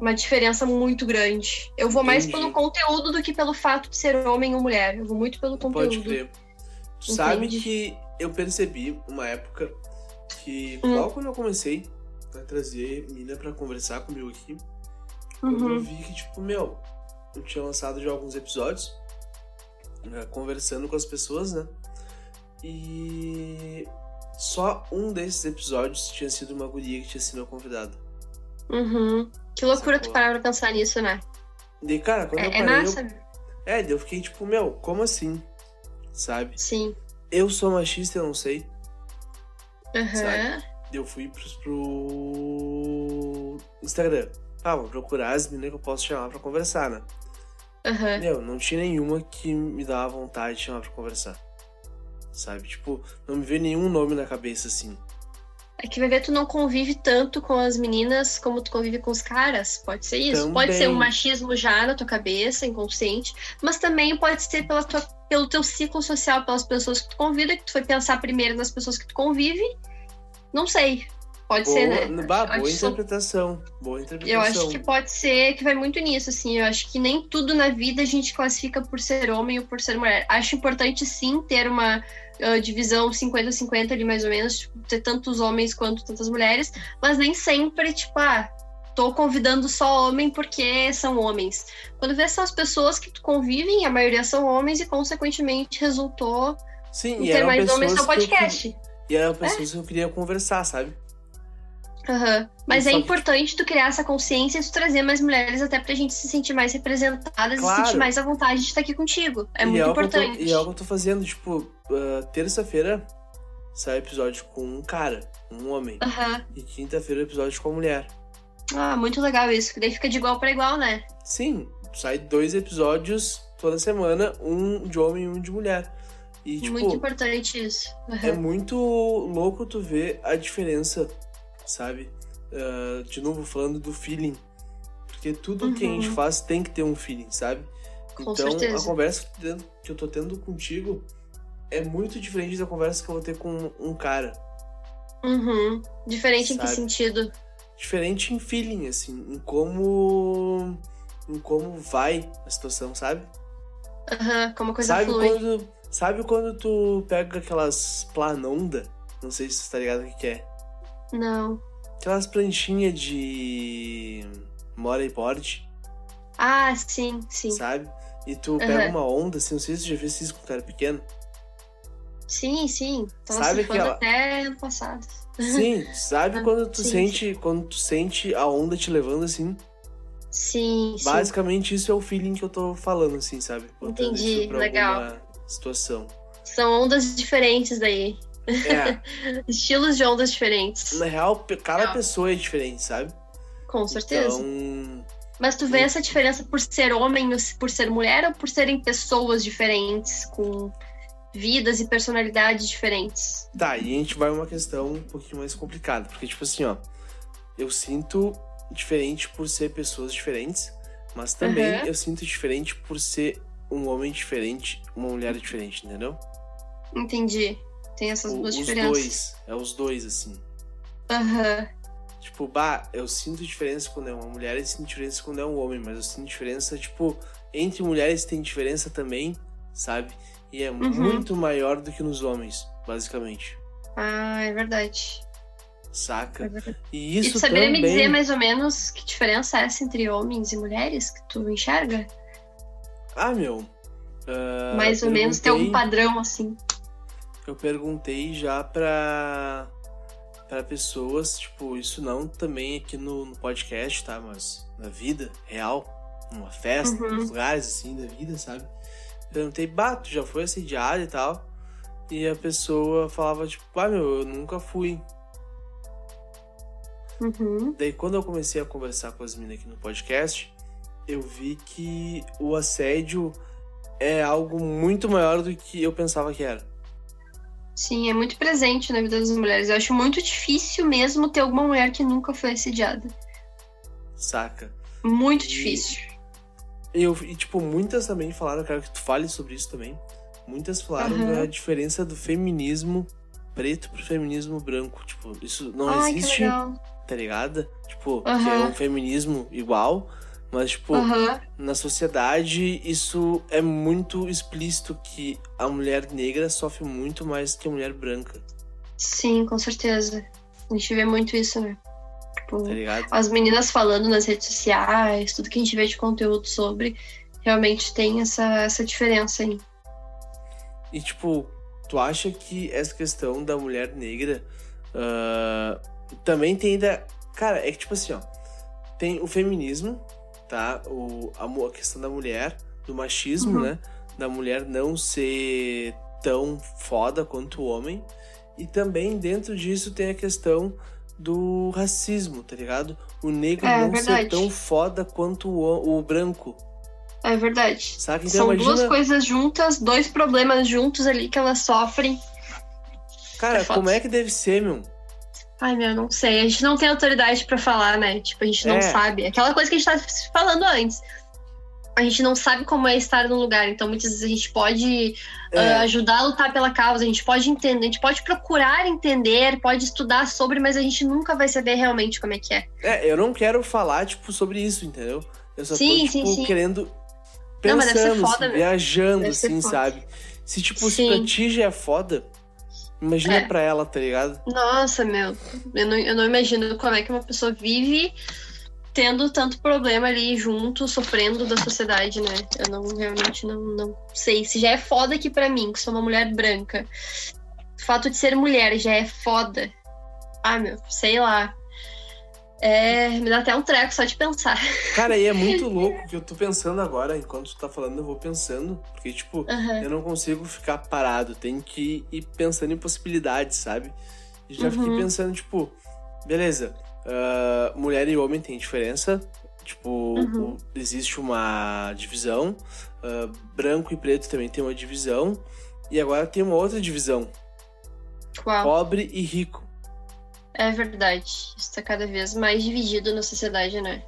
uma diferença muito grande. Eu vou mais Entendi. pelo conteúdo do que pelo fato de ser homem ou mulher. Eu vou muito pelo conteúdo. Pode crer. Tu sabe que eu percebi uma época que, Hum. logo quando eu comecei a trazer mina pra conversar comigo aqui, quando eu Uhum. vi que, tipo, meu, eu tinha lançado já alguns episódios, né, conversando com as pessoas, né? E só um desses episódios tinha sido uma guria que tinha sido a convidada. Uhum. Que loucura Sacou? tu parar pra pensar nisso, né? Daí, cara, quando eu É, é parei, massa. eu... É, eu fiquei tipo, meu, como assim? Sabe? Sim. Eu sou machista, eu não sei. Sabe? Daí eu fui pro, pro Instagram. Ah, vou procurar as meninas que eu posso chamar pra conversar, né? Aham. Meu, não tinha nenhuma que me dava vontade de chamar pra conversar. Sabe? Tipo, não me veio nenhum nome na cabeça assim. É que vai ver, tu não convive tanto com as meninas como tu convive com os caras. Pode ser isso. Também. Pode ser um machismo já na tua cabeça, inconsciente, mas também pode ser pela tua, pelo teu ciclo social, pelas pessoas que tu convida, que tu foi pensar primeiro nas pessoas que tu convive. Não sei. Pode Boa, ser, né? bah, boa acho- interpretação. Boa interpretação. Eu acho que pode ser que vai muito nisso, assim. Eu acho que nem tudo na vida a gente classifica por ser homem ou por ser mulher. Acho importante, sim, ter uma ah, divisão 50-50 ali, mais ou menos, tipo, ter tantos homens quanto tantas mulheres, mas nem sempre, tipo, ah, tô convidando só homem porque são homens. Quando vê são as pessoas que tu convivem, a maioria são homens e, consequentemente, resultou Sim, em ter mais homens no que eu podcast. queria- E eram pessoas que eu queria conversar, sabe? Aham. Mas é importante tu criar essa consciência e tu trazer mais mulheres até pra gente se sentir mais representadas e Claro. sentir mais à vontade de estar aqui contigo. É e muito é eu tô- importante. e é o que eu tô fazendo, tipo, ah, terça-feira sai episódio com um cara, um homem. Aham. E quinta-feira episódio com a mulher. Ah, muito legal isso, que daí fica de igual pra igual, né? Sim, sai dois episódios toda semana, um de homem e um de mulher. E, tipo, muito importante isso. é Aham. muito louco tu ver a diferença, sabe? Ah, de novo, falando do feeling. Porque tudo que a gente Uhum. faz tem que ter um feeling, sabe? Com então, certeza. a conversa que eu tô tendo- contigo é muito diferente da conversa que eu vou ter com um cara. Uhum. Diferente em que Sabe? sentido? Diferente em feeling, assim, em como. em como vai a situação, sabe? Aham, como a coisa sabe flui. quando. Sabe quando tu pega aquelas planonda? Não sei se tu tá ligado o que, que é. Não. Aquelas pranchinhas de. Mora e porte, Ah, sim, sim. sabe? E tu pega Aham. uma onda, assim, não sei se tu já fez isso com cara pequeno. Sim, sim. Tava Sabe surfando aquela- até ano passado. Sim, sabe Ah, quando tu sim, sente. Quando tu sente a onda te levando assim? Sim, sim. Basicamente isso é o feeling que eu tô falando, assim, sabe? Botando Entendi, legal. situação. São ondas diferentes daí. É, Estilos de ondas diferentes. na real, cada Legal. pessoa é diferente, sabe? Com certeza. Então, Mas tu vê Sim. essa diferença por ser homem por ser mulher ou por serem pessoas diferentes, com vidas e personalidades diferentes? tá, e a gente vai uma questão um pouquinho mais complicada, porque, tipo assim, ó, eu sinto diferente por ser pessoas diferentes, mas também Aham. eu sinto diferente por ser um homem diferente, uma mulher diferente, entendeu? Entendi. Tem essas O- duas os diferenças. dois, é os dois, assim. Aham. Tipo, bah, eu sinto diferença quando é uma mulher e sinto diferença quando é um homem, mas eu sinto diferença, tipo, entre mulheres tem diferença também, sabe? E é Uhum. muito maior do que nos homens, basicamente. Ah, é verdade. É Saca? verdade. E e isso tu saberia também. me dizer mais ou menos que diferença é essa entre homens e mulheres que tu enxerga? Ah, meu. ah, mais ou menos tem algum padrão assim. Eu perguntei já pra. pra pessoas, tipo, isso não também aqui no, no podcast, tá? Mas na vida real, numa festa, Uhum. nos lugares assim da vida, sabe? Perguntei, bah, tu já foi assediado e tal? E a pessoa falava, tipo, ah, meu, eu nunca fui. Uhum. Daí quando eu comecei a conversar com as meninas aqui no podcast, eu vi que o assédio é algo muito maior do que eu pensava que era. Sim, é muito presente na vida das mulheres. Eu acho muito difícil mesmo ter alguma mulher que nunca foi assediada. Saca? Muito E- difícil. E, eu, e, tipo, muitas também falaram, eu quero que tu fale sobre isso também. Muitas falaram Aham. da diferença do feminismo preto pro feminismo branco. Tipo, isso não Ai, existe, tá ligado? Tipo, que é um feminismo igual, mas, tipo, na sociedade isso é muito explícito que a mulher negra sofre muito mais que a mulher branca, Sim, com certeza. A gente vê muito isso, né? Tipo, tá as meninas falando nas redes sociais, tudo que a gente vê de conteúdo sobre, realmente tem essa, essa diferença aí. E, tipo, tu acha que essa questão da mulher negra ah, também tem ainda. Cara, é que, tipo assim, ó. Tem o feminismo, tá? O, a, a questão da mulher, do machismo, Uhum. né? Da mulher não ser tão foda quanto o homem. E também dentro disso tem a questão do racismo, tá ligado? O negro É, não ser verdade. tão foda quanto o, o branco. É verdade. Então São imagina. duas coisas juntas, dois problemas juntos ali que elas sofrem. Cara, É como é que deve ser, meu? Ai, meu, não sei. A gente não tem autoridade pra falar, né? Tipo, a gente não É. sabe. Aquela coisa que a gente tá falando antes. A gente não sabe como é estar num lugar, então muitas vezes a gente pode É. ah, ajudar a lutar pela causa, a gente pode entender, a gente pode procurar entender, pode estudar sobre, mas a gente nunca vai saber realmente como é que é. É, eu não quero falar, tipo, sobre isso, entendeu? Eu só Sim, tô, sim, tipo, sim. querendo. Não, mas deve ser Pensando, foda, assim, viajando, Deve ser assim, foda. sabe? Se, tipo, se Sim. pra ti já é foda, imagina É. pra ela, tá ligado? Nossa, meu, eu não, eu não imagino como é que uma pessoa vive tendo tanto problema ali junto, sofrendo da sociedade, né? Eu não realmente não, não sei. Se já é foda aqui pra mim, que sou uma mulher branca, o fato de ser mulher já é foda. Ah, meu, sei lá. É, me dá até um treco só de pensar. Cara, e é muito louco que eu tô pensando agora, enquanto tu tá falando, eu vou pensando, porque, tipo, eu não consigo ficar parado, tenho que ir pensando em possibilidades, sabe? E já fiquei Uhum. pensando, tipo, beleza, ah, mulher e homem tem diferença, tipo, Uhum. existe uma divisão, ah, branco e preto também tem uma divisão, e agora tem uma outra divisão, Uau. pobre e rico, É verdade. Isso tá cada vez mais dividido na sociedade, né?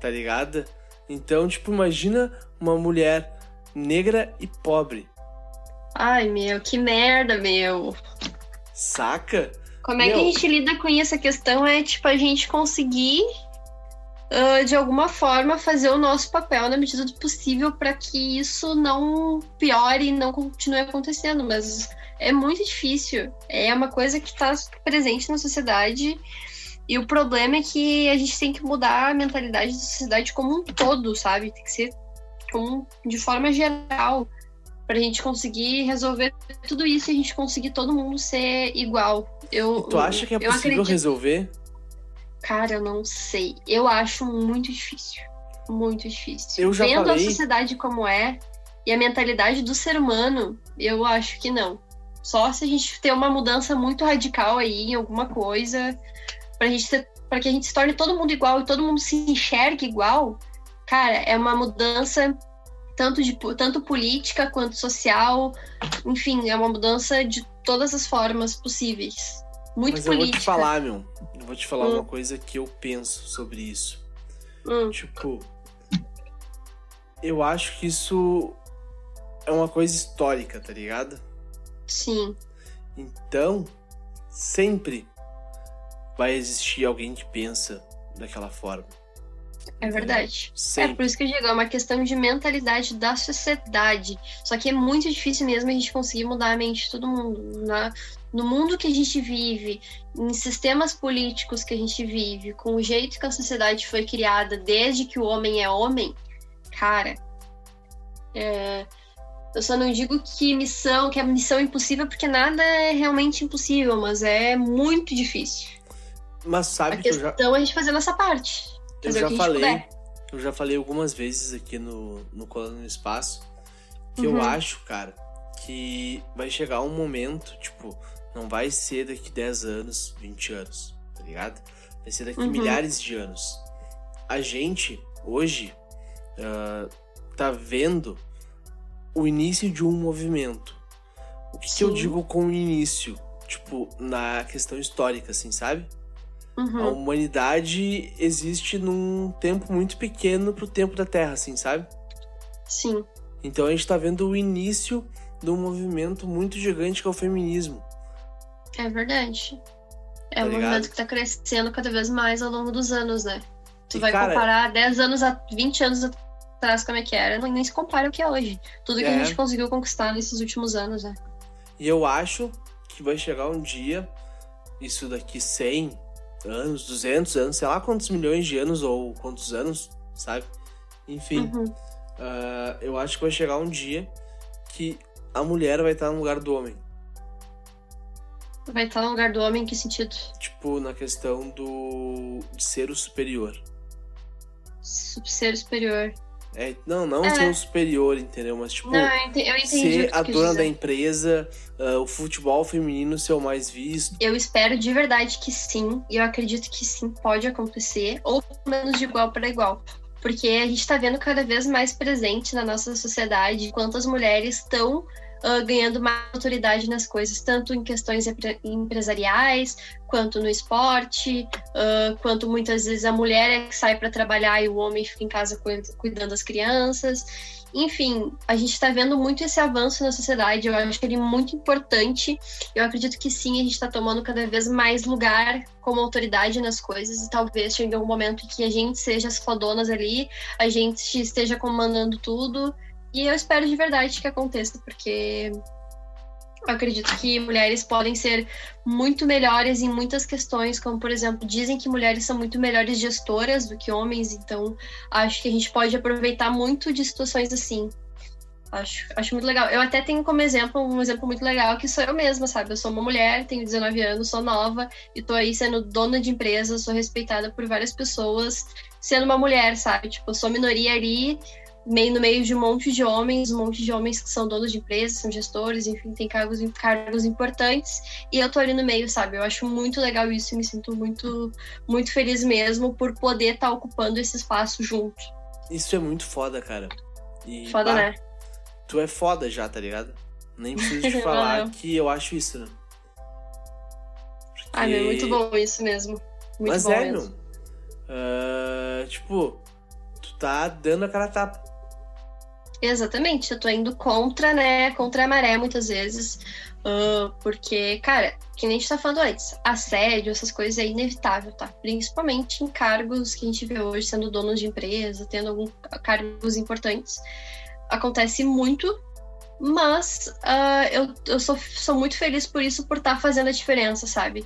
tá ligado? Então, tipo, imagina uma mulher negra e pobre, Ai, meu, que merda, meu. saca? Como é que a Meu. gente lida com isso? A questão é, tipo, a gente conseguir, ah, de alguma forma, fazer o nosso papel na medida do possível para que isso não piore e não continue acontecendo. Mas é muito difícil. É uma coisa que está presente na sociedade. E o problema é que a gente tem que mudar a mentalidade da sociedade como um todo, sabe? Tem que ser como, de forma geral. Pra gente conseguir resolver tudo isso e a gente conseguir todo mundo ser igual. Eu, Tu acha que é possível acredito- resolver? Cara, eu não sei. Eu acho muito difícil. Muito difícil. Eu já Vendo falei- a sociedade como é e a mentalidade do ser humano, eu acho que não. Só se a gente ter uma mudança muito radical aí em alguma coisa, pra gente ser, pra que a gente se torne todo mundo igual e todo mundo se enxergue igual, cara, é uma mudança tanto de tanto política quanto social, enfim, é uma mudança de todas as formas possíveis. Muito Mas eu política. vou te falar, meu. Eu vou te falar Hum. uma coisa que eu penso sobre isso. Hum, Tipo, eu acho que isso é uma coisa histórica, tá ligado? Sim. Então, sempre vai existir alguém que pensa daquela forma. É verdade. É por isso que eu digo, é uma questão de mentalidade da sociedade. Só que é muito difícil mesmo a gente conseguir mudar a mente de todo mundo. Na, no mundo que a gente vive, em sistemas políticos que a gente vive, com o jeito que a sociedade foi criada desde que o homem é homem, cara. é, eu só não digo que missão, que é missão impossível, porque nada é realmente impossível, mas é muito difícil. Mas A sabe que eu já, questão é a gente fazer a nossa parte. eu já a falei. puder. Eu já falei algumas vezes aqui no, no Colando no Espaço que Uhum. eu acho, cara, que vai chegar um momento, tipo, não vai ser daqui 10 anos, 20 anos, tá ligado? Vai ser daqui Uhum. milhares de anos. A gente, hoje, ah, tá vendo o início de um movimento. O que, que eu digo com o início? Tipo, na questão histórica, assim, sabe? A Uhum. humanidade existe num tempo muito pequeno pro tempo da Terra, assim, sabe? Sim. Então a gente tá vendo o início de um movimento muito gigante que é o feminismo. É verdade. É Tá um ligado? movimento que tá crescendo cada vez mais ao longo dos anos, né? Tu E, vai cara- comparar 10 anos a 20 anos atrás como é que era, nem se compara o que é hoje. Tudo que É. a gente conseguiu conquistar nesses últimos anos, né? E eu acho que vai chegar um dia, isso daqui 100 anos, 200 anos, sei lá quantos milhões de anos ou quantos anos, sabe? Enfim, Uhum. ah, eu acho que vai chegar um dia que a mulher vai estar no lugar do homem. Vai estar no lugar do homem, em que sentido? Tipo, na questão do de ser o superior. Sub- Ser superior. É, não, não É. ser o superior, entendeu? Mas, tipo, Não, eu entendi, eu entendi o ser a dona dizer. da empresa, ah, o futebol feminino ser o mais visto. Eu espero de verdade que sim, e eu acredito que sim, pode acontecer, ou pelo menos de igual para igual. Porque a gente está vendo cada vez mais presente na nossa sociedade quantas mulheres estão ah, ganhando mais autoridade nas coisas, tanto em questões empre- empresariais, quanto no esporte, ah, quanto muitas vezes a mulher é que sai para trabalhar e o homem fica em casa cuid- cuidando das crianças. Enfim, a gente está vendo muito esse avanço na sociedade, eu acho ele muito importante. Eu acredito que sim, a gente está tomando cada vez mais lugar como autoridade nas coisas e talvez chegue um momento em que a gente seja as fodonas ali, a gente esteja comandando tudo. E eu espero de verdade que aconteça, porque eu acredito que mulheres podem ser muito melhores em muitas questões, como por exemplo, dizem que mulheres são muito melhores gestoras do que homens, então acho que a gente pode aproveitar muito de situações assim. Acho, acho muito legal. Eu até tenho como exemplo, um exemplo muito legal, que sou eu mesma, sabe? Eu sou uma mulher, tenho 19 anos, sou nova, e tô aí sendo dona de empresa, sou respeitada por várias pessoas, sendo uma mulher, sabe? Tipo, eu sou minoria ali, meio no meio de um monte de homens, um monte de homens que são donos de empresas, são gestores, enfim, tem cargos, cargos importantes, e eu tô ali no meio, sabe? Eu acho muito legal isso e me sinto muito, muito feliz mesmo por poder estar ocupando esse espaço junto. Isso é muito foda, cara. E, Foda, pá, né? Tu é foda já, tá ligado? Nem preciso te falar que eu acho isso, né? Porque... Ah, meu, muito bom isso mesmo. Muito Mas bom é, mesmo. meu. Ah, tipo, tu tá dando a cara a tapa. Exatamente, eu tô indo contra, né? Contra a maré muitas vezes. ah, porque, cara, que nem a gente tá falando antes, assédio, essas coisas é inevitável, tá? Principalmente em cargos que a gente vê hoje, sendo donos de empresa, tendo alguns cargos importantes. Acontece muito, mas ah, eu, eu sou, sou muito feliz por isso, por estar fazendo a diferença, sabe?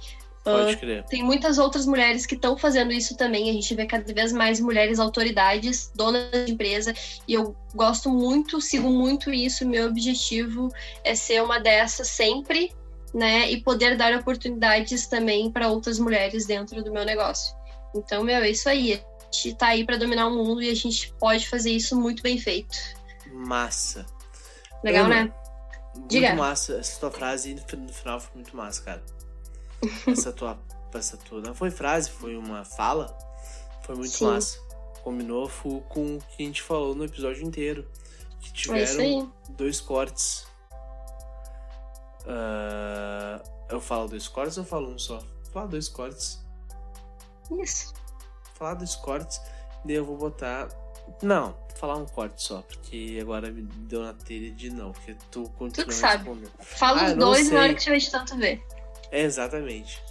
Pode crer. Tem muitas outras mulheres que estão fazendo isso também. A gente vê cada vez mais mulheres autoridades, donas de empresa, e eu gosto muito, sigo muito isso. Meu objetivo é ser uma dessas sempre, né? E poder dar oportunidades também para outras mulheres dentro do meu negócio. Então, meu, é isso aí. A gente tá aí para dominar o mundo e a gente pode fazer isso muito bem feito. Massa. Legal, Ana, né? Muito Diga. massa. Essa tua frase no final foi muito massa, cara. Essa tua. Essa tua. Não foi frase, foi uma fala. Foi muito Sim. massa. Combinou com o que a gente falou no episódio inteiro. Que É tiveram aí. dois cortes. Ah, eu falo dois cortes ou eu falo um só? Falar dois cortes. Isso. Falar dois cortes. Daí eu vou botar. Não, falar um corte só, porque agora me deu na telha de não, porque tu continua que sabe. Fala Ah, os dois na hora que tiver de tanto ver. Exatamente.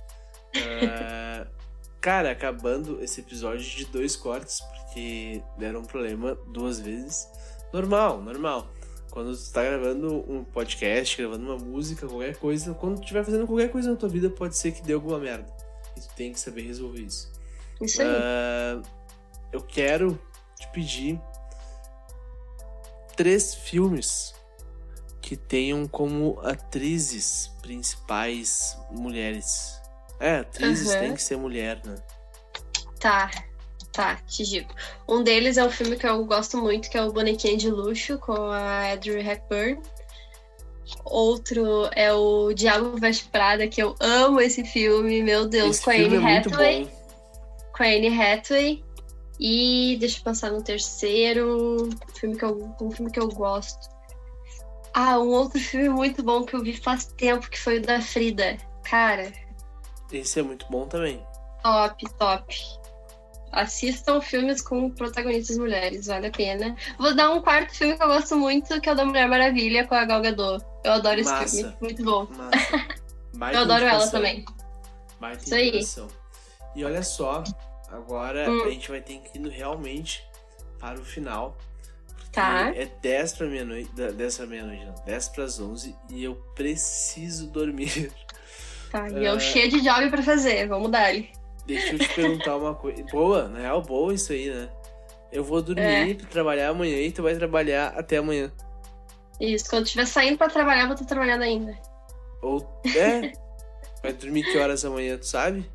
Ah, cara, acabando esse episódio de dois cortes, porque deram um problema duas vezes. Normal, normal. Quando tu tá gravando um podcast, gravando uma música, qualquer coisa, quando tu estiver fazendo qualquer coisa na tua vida, pode ser que dê alguma merda. E tu tem que saber resolver isso. Isso aí. Ah, eu quero te pedir três filmes que tenham como atrizes principais mulheres. É, atrizes Aham. tem que ser mulher, né? Tá, tá, te digo. Um deles é um filme que eu gosto muito, que é o Bonequinha de Luxo, com a Audrey Hepburn. Outro é o Diabo Veste Prada, que eu amo esse filme, meu Deus, Esse com a Anne é Hathaway. Com a Anne Hathaway. E deixa eu pensar no terceiro filme que eu, um filme que eu gosto. Ah, um outro filme muito bom que eu vi faz tempo, que foi o da Frida. Cara, Esse é muito bom também. Top, top. Assistam filmes com protagonistas mulheres, vale a pena. Vou dar um quarto filme que eu gosto muito, que é o da Mulher Maravilha com a Gal Gadot. Eu adoro esse Massa. filme, muito bom. Eu adoro ela também. Baita Isso aí. E olha só, agora Hum. a gente vai ter que ir realmente para o final. Tá. É 10 para meia-noite. da- 10 para meia-noite, não. 10 para as 11 e eu preciso dormir. Tá, e eu É. cheio de job pra fazer, vamos dar ele. Deixa eu te perguntar uma coisa. Boa, na real, boa isso aí, né? Eu vou dormir É. pra trabalhar amanhã e tu vai trabalhar até amanhã. Isso, quando estiver saindo pra trabalhar, eu vou estar trabalhando ainda. Ou é. Vai dormir que horas amanhã, tu sabe?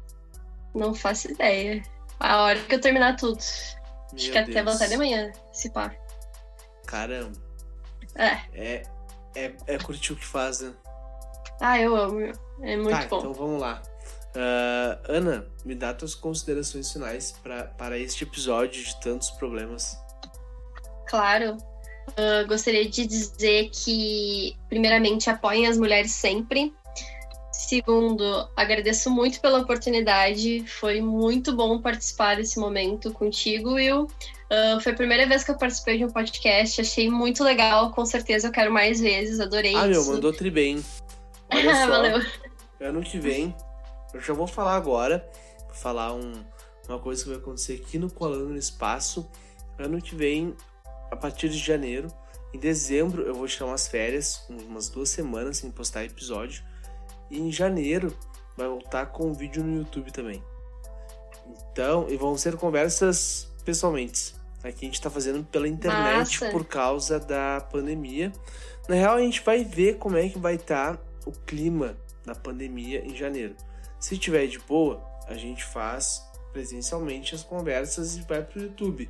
Não faço ideia. A hora que eu terminar tudo. Meu Acho que até Deus. até de manhã, se pá. Caramba. É. É, é, é curtir o que faz, né? Ah, eu amo. É muito tá, bom. então vamos lá. Ah, Ana, me dá tuas considerações finais pra, para este episódio de tantos problemas. Claro. Ah, gostaria de dizer que, primeiramente, apoiem as mulheres sempre. Segundo, agradeço muito pela oportunidade. Foi muito bom participar desse momento contigo, Will. Ah, foi a primeira vez que eu participei de um podcast. Achei muito legal. Com certeza eu quero mais vezes. Adorei Ah, meu, isso. mandou tri bem. Olha só, Valeu. ano que vem, eu já vou falar agora, vou falar um- uma coisa que vai acontecer aqui no Colando no Espaço. Ano que vem, a partir de janeiro, em dezembro eu vou tirar umas férias, umas duas semanas sem postar episódio. E em janeiro vai voltar com vídeo no YouTube também. Então, e vão ser conversas pessoalmente. Aqui a gente tá fazendo pela internet Massa. por causa da pandemia. Na real, a gente vai ver como é que vai estar o clima da pandemia em janeiro. Se tiver de boa, a gente faz presencialmente as conversas e vai pro YouTube.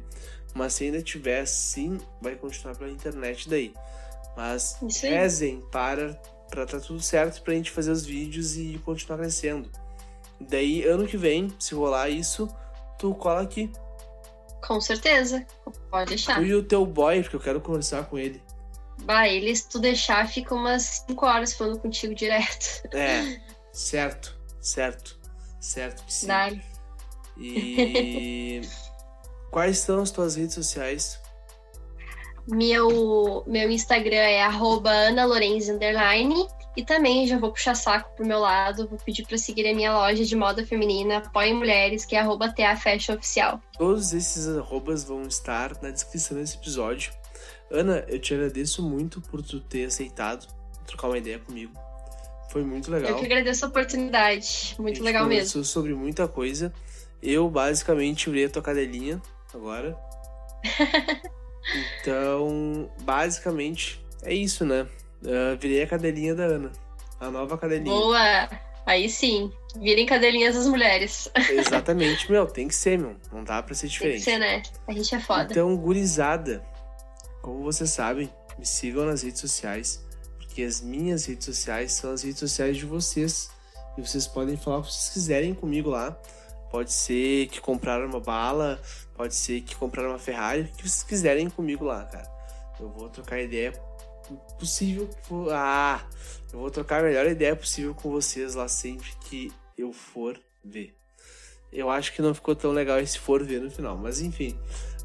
Mas se ainda tiver assim, vai continuar pela internet daí. Mas rezem para para tá tudo certo pra gente fazer os vídeos e continuar crescendo. Daí, ano que vem, se rolar isso, tu cola aqui. Com certeza. Pode deixar. E o teu boy, porque eu quero conversar com ele. Bah, ele, se tu deixar, fica umas 5 horas falando contigo direto. É, certo, certo, certo sim. Dá-lhe. E quais são as tuas redes sociais? Meu, meu Instagram é arroba analorenzi, underline. E também já vou puxar saco pro meu lado, vou pedir pra seguir a minha loja de moda feminina, Apoiem Mulheres, que é arroba TA Fashion Oficial. Todos esses arrobas vão estar na descrição desse episódio. Ana, eu te agradeço muito por tu ter aceitado trocar uma ideia comigo. Foi muito legal. Eu que agradeço a oportunidade. A Muito gente legal mesmo. conversou sobre muita coisa. Eu basicamente virei a tua cadelinha agora. então, basicamente, é isso, né? Ah, virei a cadelinha da Ana. A nova cadelinha. Boa! Aí sim, virem cadelinhas as mulheres. Exatamente, meu, tem que ser, meu. Não dá pra ser Tem que diferente. ser, né? A gente é foda. Então, gurizada, como vocês sabem, me sigam nas redes sociais, porque as minhas redes sociais são as redes sociais de vocês. E vocês podem falar o que vocês quiserem comigo lá. Pode ser que compraram uma bala, pode ser que compraram uma Ferrari, o que vocês quiserem comigo lá, cara. Eu vou trocar ideia possível. Ah, eu vou trocar a melhor ideia possível com vocês lá sempre que eu for ver. Eu acho que não ficou tão legal esse for ver no final, mas enfim.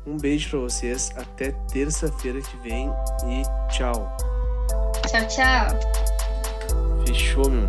Um beijo para vocês, até terça-feira que vem e tchau. Tchau, tchau. Fechou, meu.